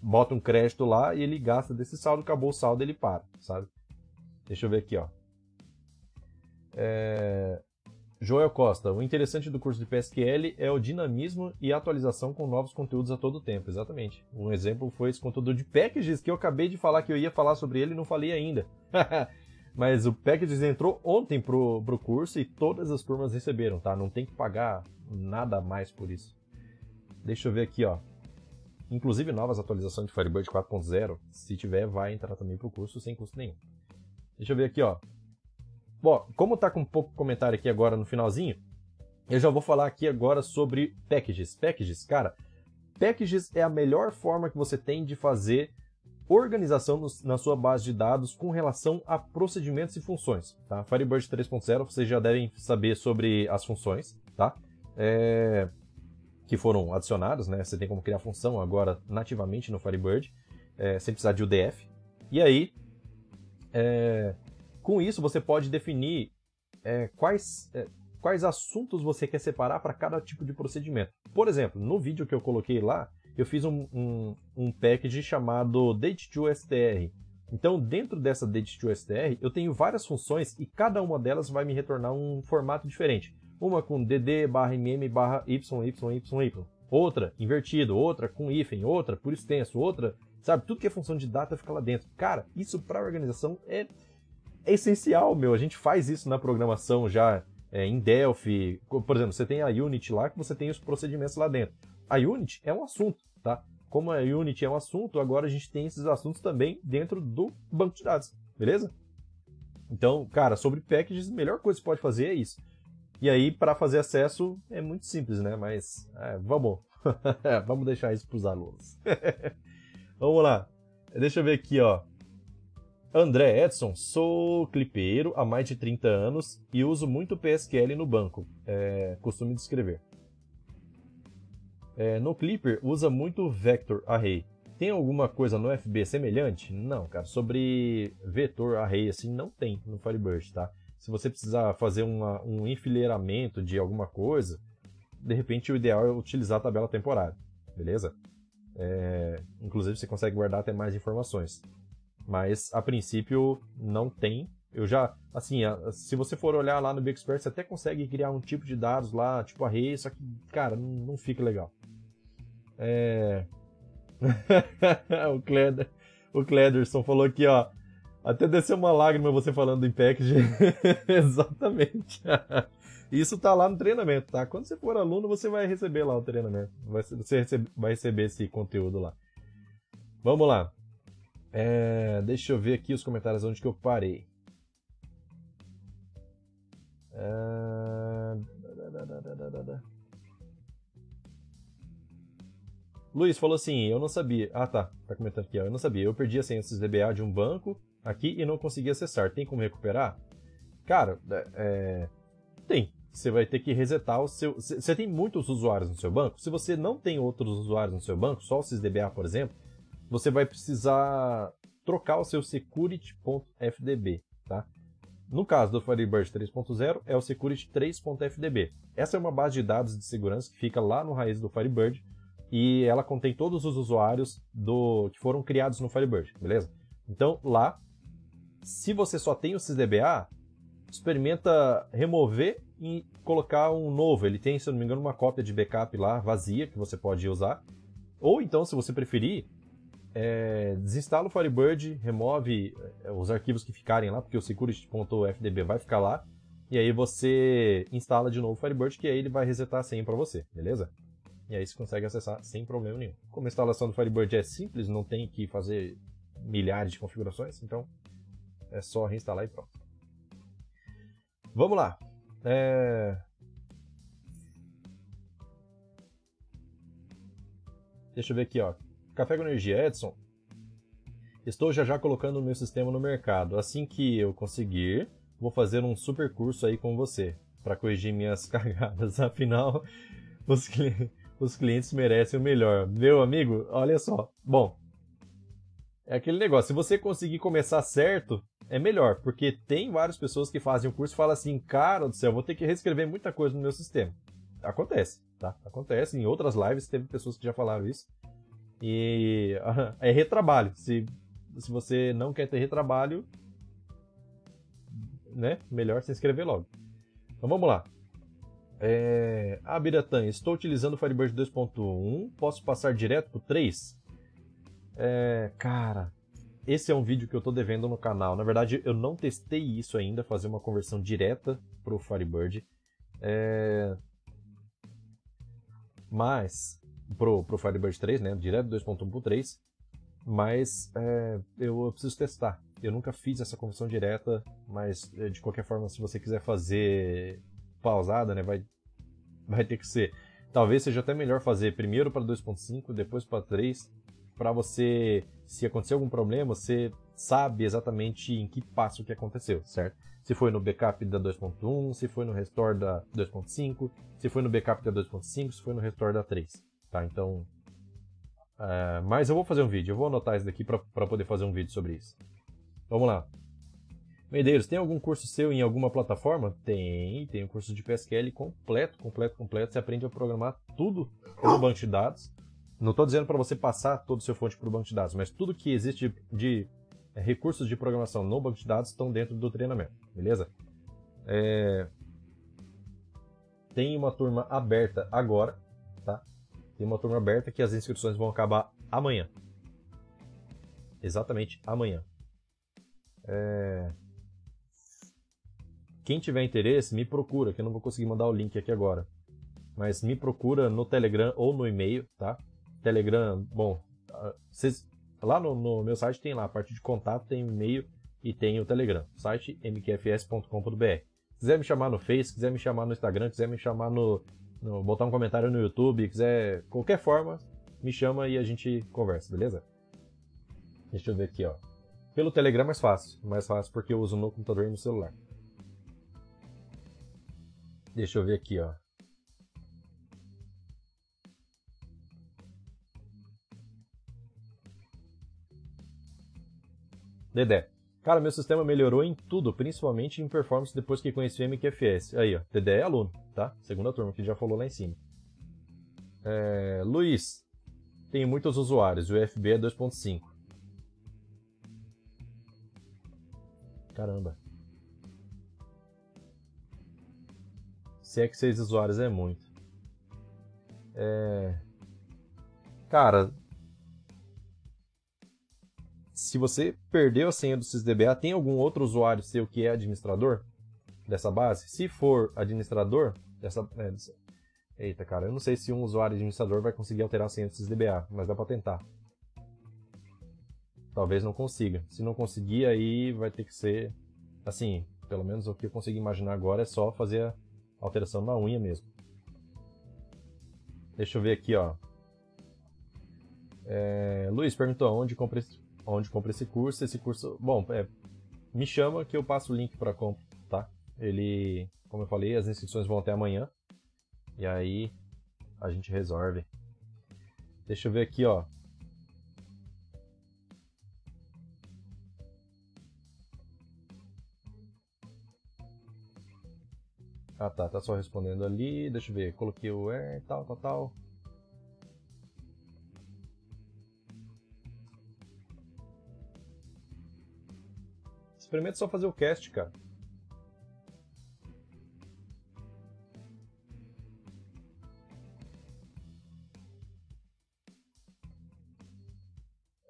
bota um crédito lá e ele gasta desse saldo, acabou o saldo, ele para, sabe? Deixa eu ver aqui, ó. É... Joel Costa, o interessante do curso de PSQL é o dinamismo e atualização com novos conteúdos a todo tempo. Exatamente. Um exemplo foi esse conteúdo de packages que eu acabei de falar que eu ia falar sobre ele e não falei ainda. Mas o packages entrou ontem pro, pro curso e todas as turmas receberam, tá? Não tem que pagar nada mais por isso. Deixa eu ver aqui, ó. Inclusive novas atualizações de Firebird 4.0, se tiver, vai entrar também pro curso sem custo nenhum. Deixa eu ver aqui, ó. Bom, como tá com pouco comentário aqui agora no finalzinho, eu já vou falar aqui agora sobre packages. Packages, cara, packages é a melhor forma que você tem de fazer organização na sua base de dados com relação a procedimentos e funções. Tá? Firebird 3.0 vocês já devem saber sobre as funções, tá? É, que foram adicionadas, né? Você tem como criar função agora nativamente no Firebird, é, sem precisar de UDF. E aí, é, com isso, você pode definir é, quais, é, quais assuntos você quer separar para cada tipo de procedimento. Por exemplo, no vídeo que eu coloquei lá, eu fiz um, um, um package chamado Date2str. Então, dentro dessa Date2str, eu tenho várias funções e cada uma delas vai me retornar um formato diferente. Uma com dd barra mm barra yyyy. Outra invertido, outra com hífen, outra por extenso, outra, sabe? Tudo que é função de data fica lá dentro. Cara, isso para organização é é essencial, meu. A gente faz isso na programação já é, em Delphi. Por exemplo, você tem a Unity lá que você tem os procedimentos lá dentro. A Unity é um assunto, tá? Como a Unity é um assunto, agora a gente tem esses assuntos também dentro do banco de dados, beleza? Então, cara, sobre packages, a melhor coisa que você pode fazer é isso. E aí, para fazer acesso, é muito simples, né? Mas, é, vamos. vamos deixar isso para os alunos. vamos lá. Deixa eu ver aqui, ó. André Edson, sou clipeiro há mais de 30 anos e uso muito PSQL no banco, é, costume de escrever. É, no Clipper usa muito Vector Array. Tem alguma coisa no FB semelhante? Não, cara. Sobre Vector Array, assim, não tem no Firebird, tá? Se você precisar fazer uma, um enfileiramento de alguma coisa, de repente o ideal é utilizar a tabela temporária, beleza? É, inclusive você consegue guardar até mais informações. Mas a princípio não tem. Eu já, assim, se você for olhar lá no BigExpert, você até consegue criar um tipo de dados lá, tipo array, só que, cara, não, não fica legal. É... o, Cleder, o Clederson falou aqui, ó. Até desceu uma lágrima você falando em package. Exatamente. Isso tá lá no treinamento, tá? Quando você for aluno, você vai receber lá o treinamento. Você recebe, vai receber esse conteúdo lá. Vamos lá. É, deixa eu ver aqui os comentários onde que eu parei. É... Luiz falou assim, eu não sabia. Ah, tá. Tá comentando aqui, ó. Eu não sabia. Eu perdi a senha DBA de um banco aqui e não consegui acessar. Tem como recuperar? Cara, é... é tem. Você vai ter que resetar o seu. Você tem muitos usuários no seu banco? Se você não tem outros usuários no seu banco, só o SysDBA, por exemplo, você vai precisar trocar o seu security.fdb, tá? No caso do Firebird 3.0, é o security 3.fdb. Essa é uma base de dados de segurança que fica lá no raiz do Firebird e ela contém todos os usuários do que foram criados no Firebird, beleza? Então, lá, se você só tem o SysDBA, experimenta remover e colocar um novo. Ele tem, se não me engano, uma cópia de backup lá vazia que você pode usar. Ou então, se você preferir, é, desinstala o Firebird, remove é, os arquivos que ficarem lá, porque o security.fdb vai ficar lá, e aí você instala de novo o Firebird, que aí ele vai resetar a senha para você, beleza? E aí você consegue acessar sem problema nenhum. Como a instalação do Firebird é simples, não tem que fazer milhares de configurações, então é só reinstalar e pronto. Vamos lá. É... Deixa eu ver aqui, ó. Café com Energia, Edson. Estou já já colocando o meu sistema no mercado. Assim que eu conseguir, vou fazer um super curso aí com você para corrigir minhas cagadas. Afinal, os, cli os clientes merecem o melhor. Meu amigo, olha só. Bom, é aquele negócio, se você conseguir começar certo, é melhor, porque tem várias pessoas que fazem o curso e falam assim, cara do céu, vou ter que reescrever muita coisa no meu sistema. Acontece, tá? Acontece. Em outras lives teve pessoas que já falaram isso. E é retrabalho. Se, se você não quer ter retrabalho, né? Melhor se inscrever logo. Então vamos lá. É... Ah, Biratan, estou utilizando o Firebird 2.1. Posso passar direto pro 3? É... Cara, esse é um vídeo que eu estou devendo no canal. Na verdade, eu não testei isso ainda, fazer uma conversão direta pro Firebird. É... Mas, pro, pro Firebird 3, né? Direto 2.1 pro 3. Mas é, eu, eu preciso testar. Eu nunca fiz essa conversão direta, mas é, de qualquer forma, se você quiser fazer pausada, né? Vai, vai ter que ser. Talvez seja até melhor fazer primeiro para 2.5, depois para 3, para você, se acontecer algum problema, você sabe exatamente em que passo que aconteceu, certo? Se foi no backup da 2.1, se foi no restore da 2.5, se foi no backup da 2.5, se foi no restore da 3, tá? Então, uh, mas eu vou fazer um vídeo, eu vou anotar isso daqui para poder fazer um vídeo sobre isso. Vamos lá. Medeiros, tem algum curso seu em alguma plataforma? Tem, tem um curso de PSQL completo, completo, completo. Você aprende a programar tudo no banco de dados. Não estou dizendo para você passar todo o seu fonte para o banco de dados, mas tudo que existe de, de recursos de programação no banco de dados estão dentro do treinamento, beleza? É... Tem uma turma aberta agora, tá? Tem uma turma aberta que as inscrições vão acabar amanhã. Exatamente amanhã. É... Quem tiver interesse, me procura, que eu não vou conseguir mandar o link aqui agora. Mas me procura no Telegram ou no e-mail, tá? Telegram, bom, vocês Lá no, no, meu site tem lá a parte de contato, tem o e-mail e tem o Telegram. Site mqfs.com.br. Quiser me chamar no Face, quiser me chamar no Instagram, quiser me chamar no, no, botar um comentário no YouTube, quiser qualquer forma, me chama e a gente conversa, beleza? Deixa eu ver aqui, ó. Pelo Telegram é mais fácil, mais fácil porque eu uso no computador e no celular. Deixa eu ver aqui, ó. Dedé. Cara, meu sistema melhorou em tudo, principalmente em performance depois que conheci o MQFS. Aí, ó, Dedé é aluno, tá? Segunda turma, que já falou lá em cima. É, Luiz, tem muitos usuários, o UFB é 2.5. Caramba. Se é que 6 usuários é muito. É... Cara, se você perdeu a senha do SysDBA, tem algum outro usuário seu que é administrador dessa base? Se for administrador dessa, é, Eita, cara, eu não sei se um usuário administrador vai conseguir alterar a senha do SysDBA, mas dá para tentar. Talvez não consiga. Se não conseguir, aí vai ter que ser assim, pelo menos o que eu consigo imaginar agora é só fazer a alteração na unha mesmo. Deixa eu ver aqui, ó. É, Luiz perguntou onde comprei onde compra esse curso. Esse curso, bom, é, me chama que eu passo o link para compra, tá? Ele, como eu falei, as inscrições vão até amanhã. E aí a gente resolve. Deixa eu ver aqui, ó. Ah tá, tá só respondendo ali. Deixa eu ver, coloquei o where, tal, tal, tal. Experimenta só fazer o cast, cara.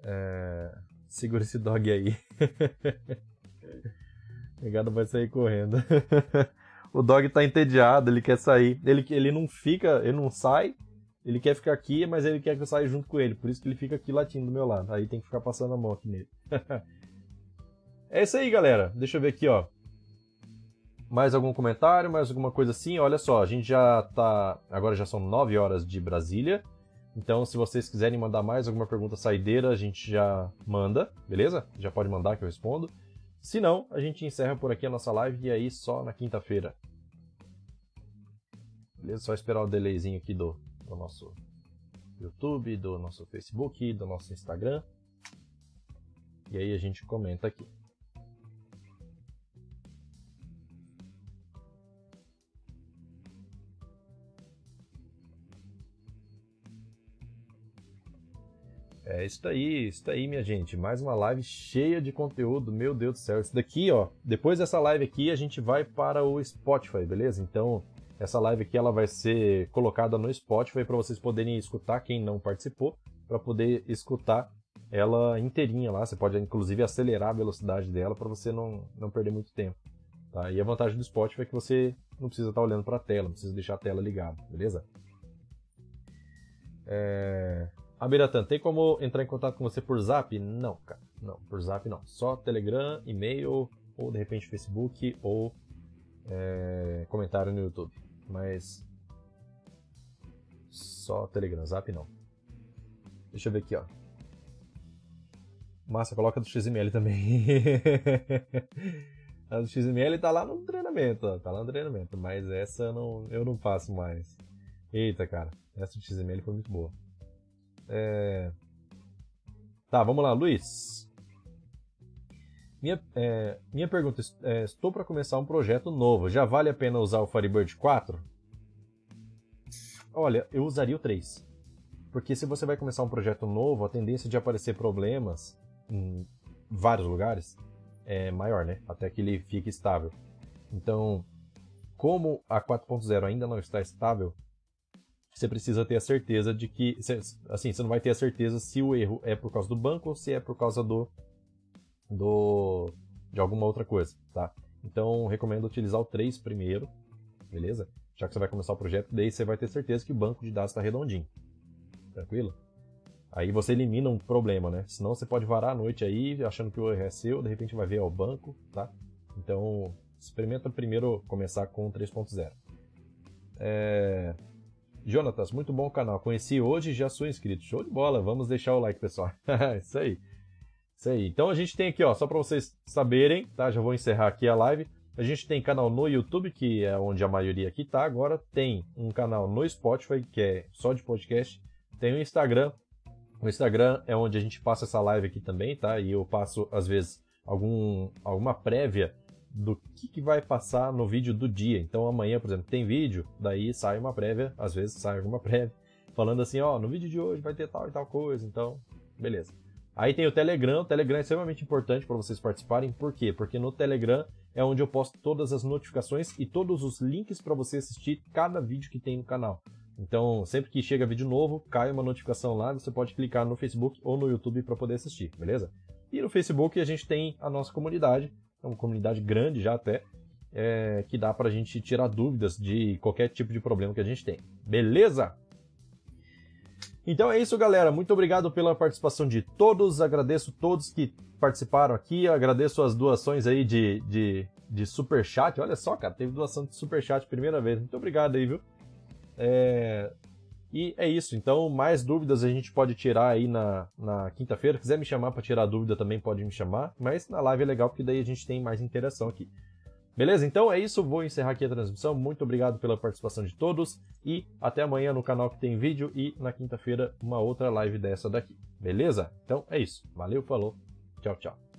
É... Segura esse dog aí. o negado vai sair correndo. o dog tá entediado, ele quer sair. Ele, ele não fica, ele não sai. Ele quer ficar aqui, mas ele quer que eu saia junto com ele. Por isso que ele fica aqui latindo do meu lado. Aí tem que ficar passando a mão aqui nele. É isso aí, galera. Deixa eu ver aqui, ó. Mais algum comentário, mais alguma coisa assim? Olha só, a gente já tá. Agora já são 9 horas de Brasília. Então, se vocês quiserem mandar mais alguma pergunta saideira, a gente já manda, beleza? Já pode mandar que eu respondo. Se não, a gente encerra por aqui a nossa live e aí só na quinta-feira. Beleza? Só esperar o delayzinho aqui do, do nosso YouTube, do nosso Facebook, do nosso Instagram. E aí a gente comenta aqui. É isso aí, isso aí, minha gente. Mais uma live cheia de conteúdo, meu Deus do céu. Isso daqui, ó, depois dessa live aqui, a gente vai para o Spotify, beleza? Então, essa live aqui ela vai ser colocada no Spotify para vocês poderem escutar quem não participou, para poder escutar ela inteirinha lá. Você pode inclusive acelerar a velocidade dela para você não, não perder muito tempo. Tá? E a vantagem do Spotify é que você não precisa estar tá olhando para a tela, não precisa deixar a tela ligada, beleza? É... Amiratan, tem como entrar em contato com você por zap? Não, cara. Não, por zap não. Só Telegram, e-mail, ou de repente Facebook, ou é, comentário no YouTube. Mas. Só Telegram, zap não. Deixa eu ver aqui, ó. Massa, coloca do XML também. a do XML tá lá no treinamento, ó. Tá lá no treinamento. Mas essa eu não, eu não faço mais. Eita, cara. Essa do XML foi muito boa. É... Tá, vamos lá, Luiz. Minha, é, minha pergunta é: estou para começar um projeto novo. Já vale a pena usar o Firebird 4? Olha, eu usaria o 3. Porque se você vai começar um projeto novo, a tendência de aparecer problemas em vários lugares é maior, né? Até que ele fique estável. Então, como a 4.0 ainda não está estável, você precisa ter a certeza de que, assim, você não vai ter a certeza se o erro é por causa do banco ou se é por causa do, do de alguma outra coisa, tá? Então, recomendo utilizar o 3 primeiro, beleza? Já que você vai começar o projeto, daí você vai ter certeza que o banco de dados está redondinho. Tranquilo? Aí você elimina um problema, né? Senão você pode varar a noite aí achando que o erro é seu, de repente vai ver ao banco, tá? Então, experimenta primeiro começar com 3.0. É... Jonatas, muito bom o canal. Conheci hoje e já sou inscrito. Show de bola. Vamos deixar o like, pessoal. Isso aí. Isso aí. Então a gente tem aqui, ó, só para vocês saberem, tá? Já vou encerrar aqui a live. A gente tem canal no YouTube, que é onde a maioria aqui tá. Agora tem um canal no Spotify, que é só de podcast. Tem o Instagram. O Instagram é onde a gente passa essa live aqui também, tá? E eu passo, às vezes, algum, alguma prévia do que, que vai passar no vídeo do dia. Então amanhã, por exemplo, tem vídeo, daí sai uma prévia, às vezes sai alguma prévia, falando assim, ó, no vídeo de hoje vai ter tal e tal coisa, então, beleza. Aí tem o Telegram, o Telegram é extremamente importante para vocês participarem, por quê? Porque no Telegram é onde eu posto todas as notificações e todos os links para você assistir cada vídeo que tem no canal. Então, sempre que chega vídeo novo, cai uma notificação lá, você pode clicar no Facebook ou no YouTube para poder assistir, beleza? E no Facebook a gente tem a nossa comunidade, é uma comunidade grande já até, é, que dá para a gente tirar dúvidas de qualquer tipo de problema que a gente tem. Beleza? Então é isso, galera. Muito obrigado pela participação de todos. Agradeço todos que participaram aqui. Agradeço as doações aí de, de, de super chat. Olha só, cara, teve doação de super chat primeira vez. Muito obrigado aí, viu? É... E é isso. Então, mais dúvidas a gente pode tirar aí na, na quinta-feira. quiser me chamar para tirar dúvida também pode me chamar. Mas na live é legal porque daí a gente tem mais interação aqui. Beleza? Então é isso. Vou encerrar aqui a transmissão. Muito obrigado pela participação de todos. E até amanhã no canal que tem vídeo. E na quinta-feira uma outra live dessa daqui. Beleza? Então é isso. Valeu, falou. Tchau, tchau.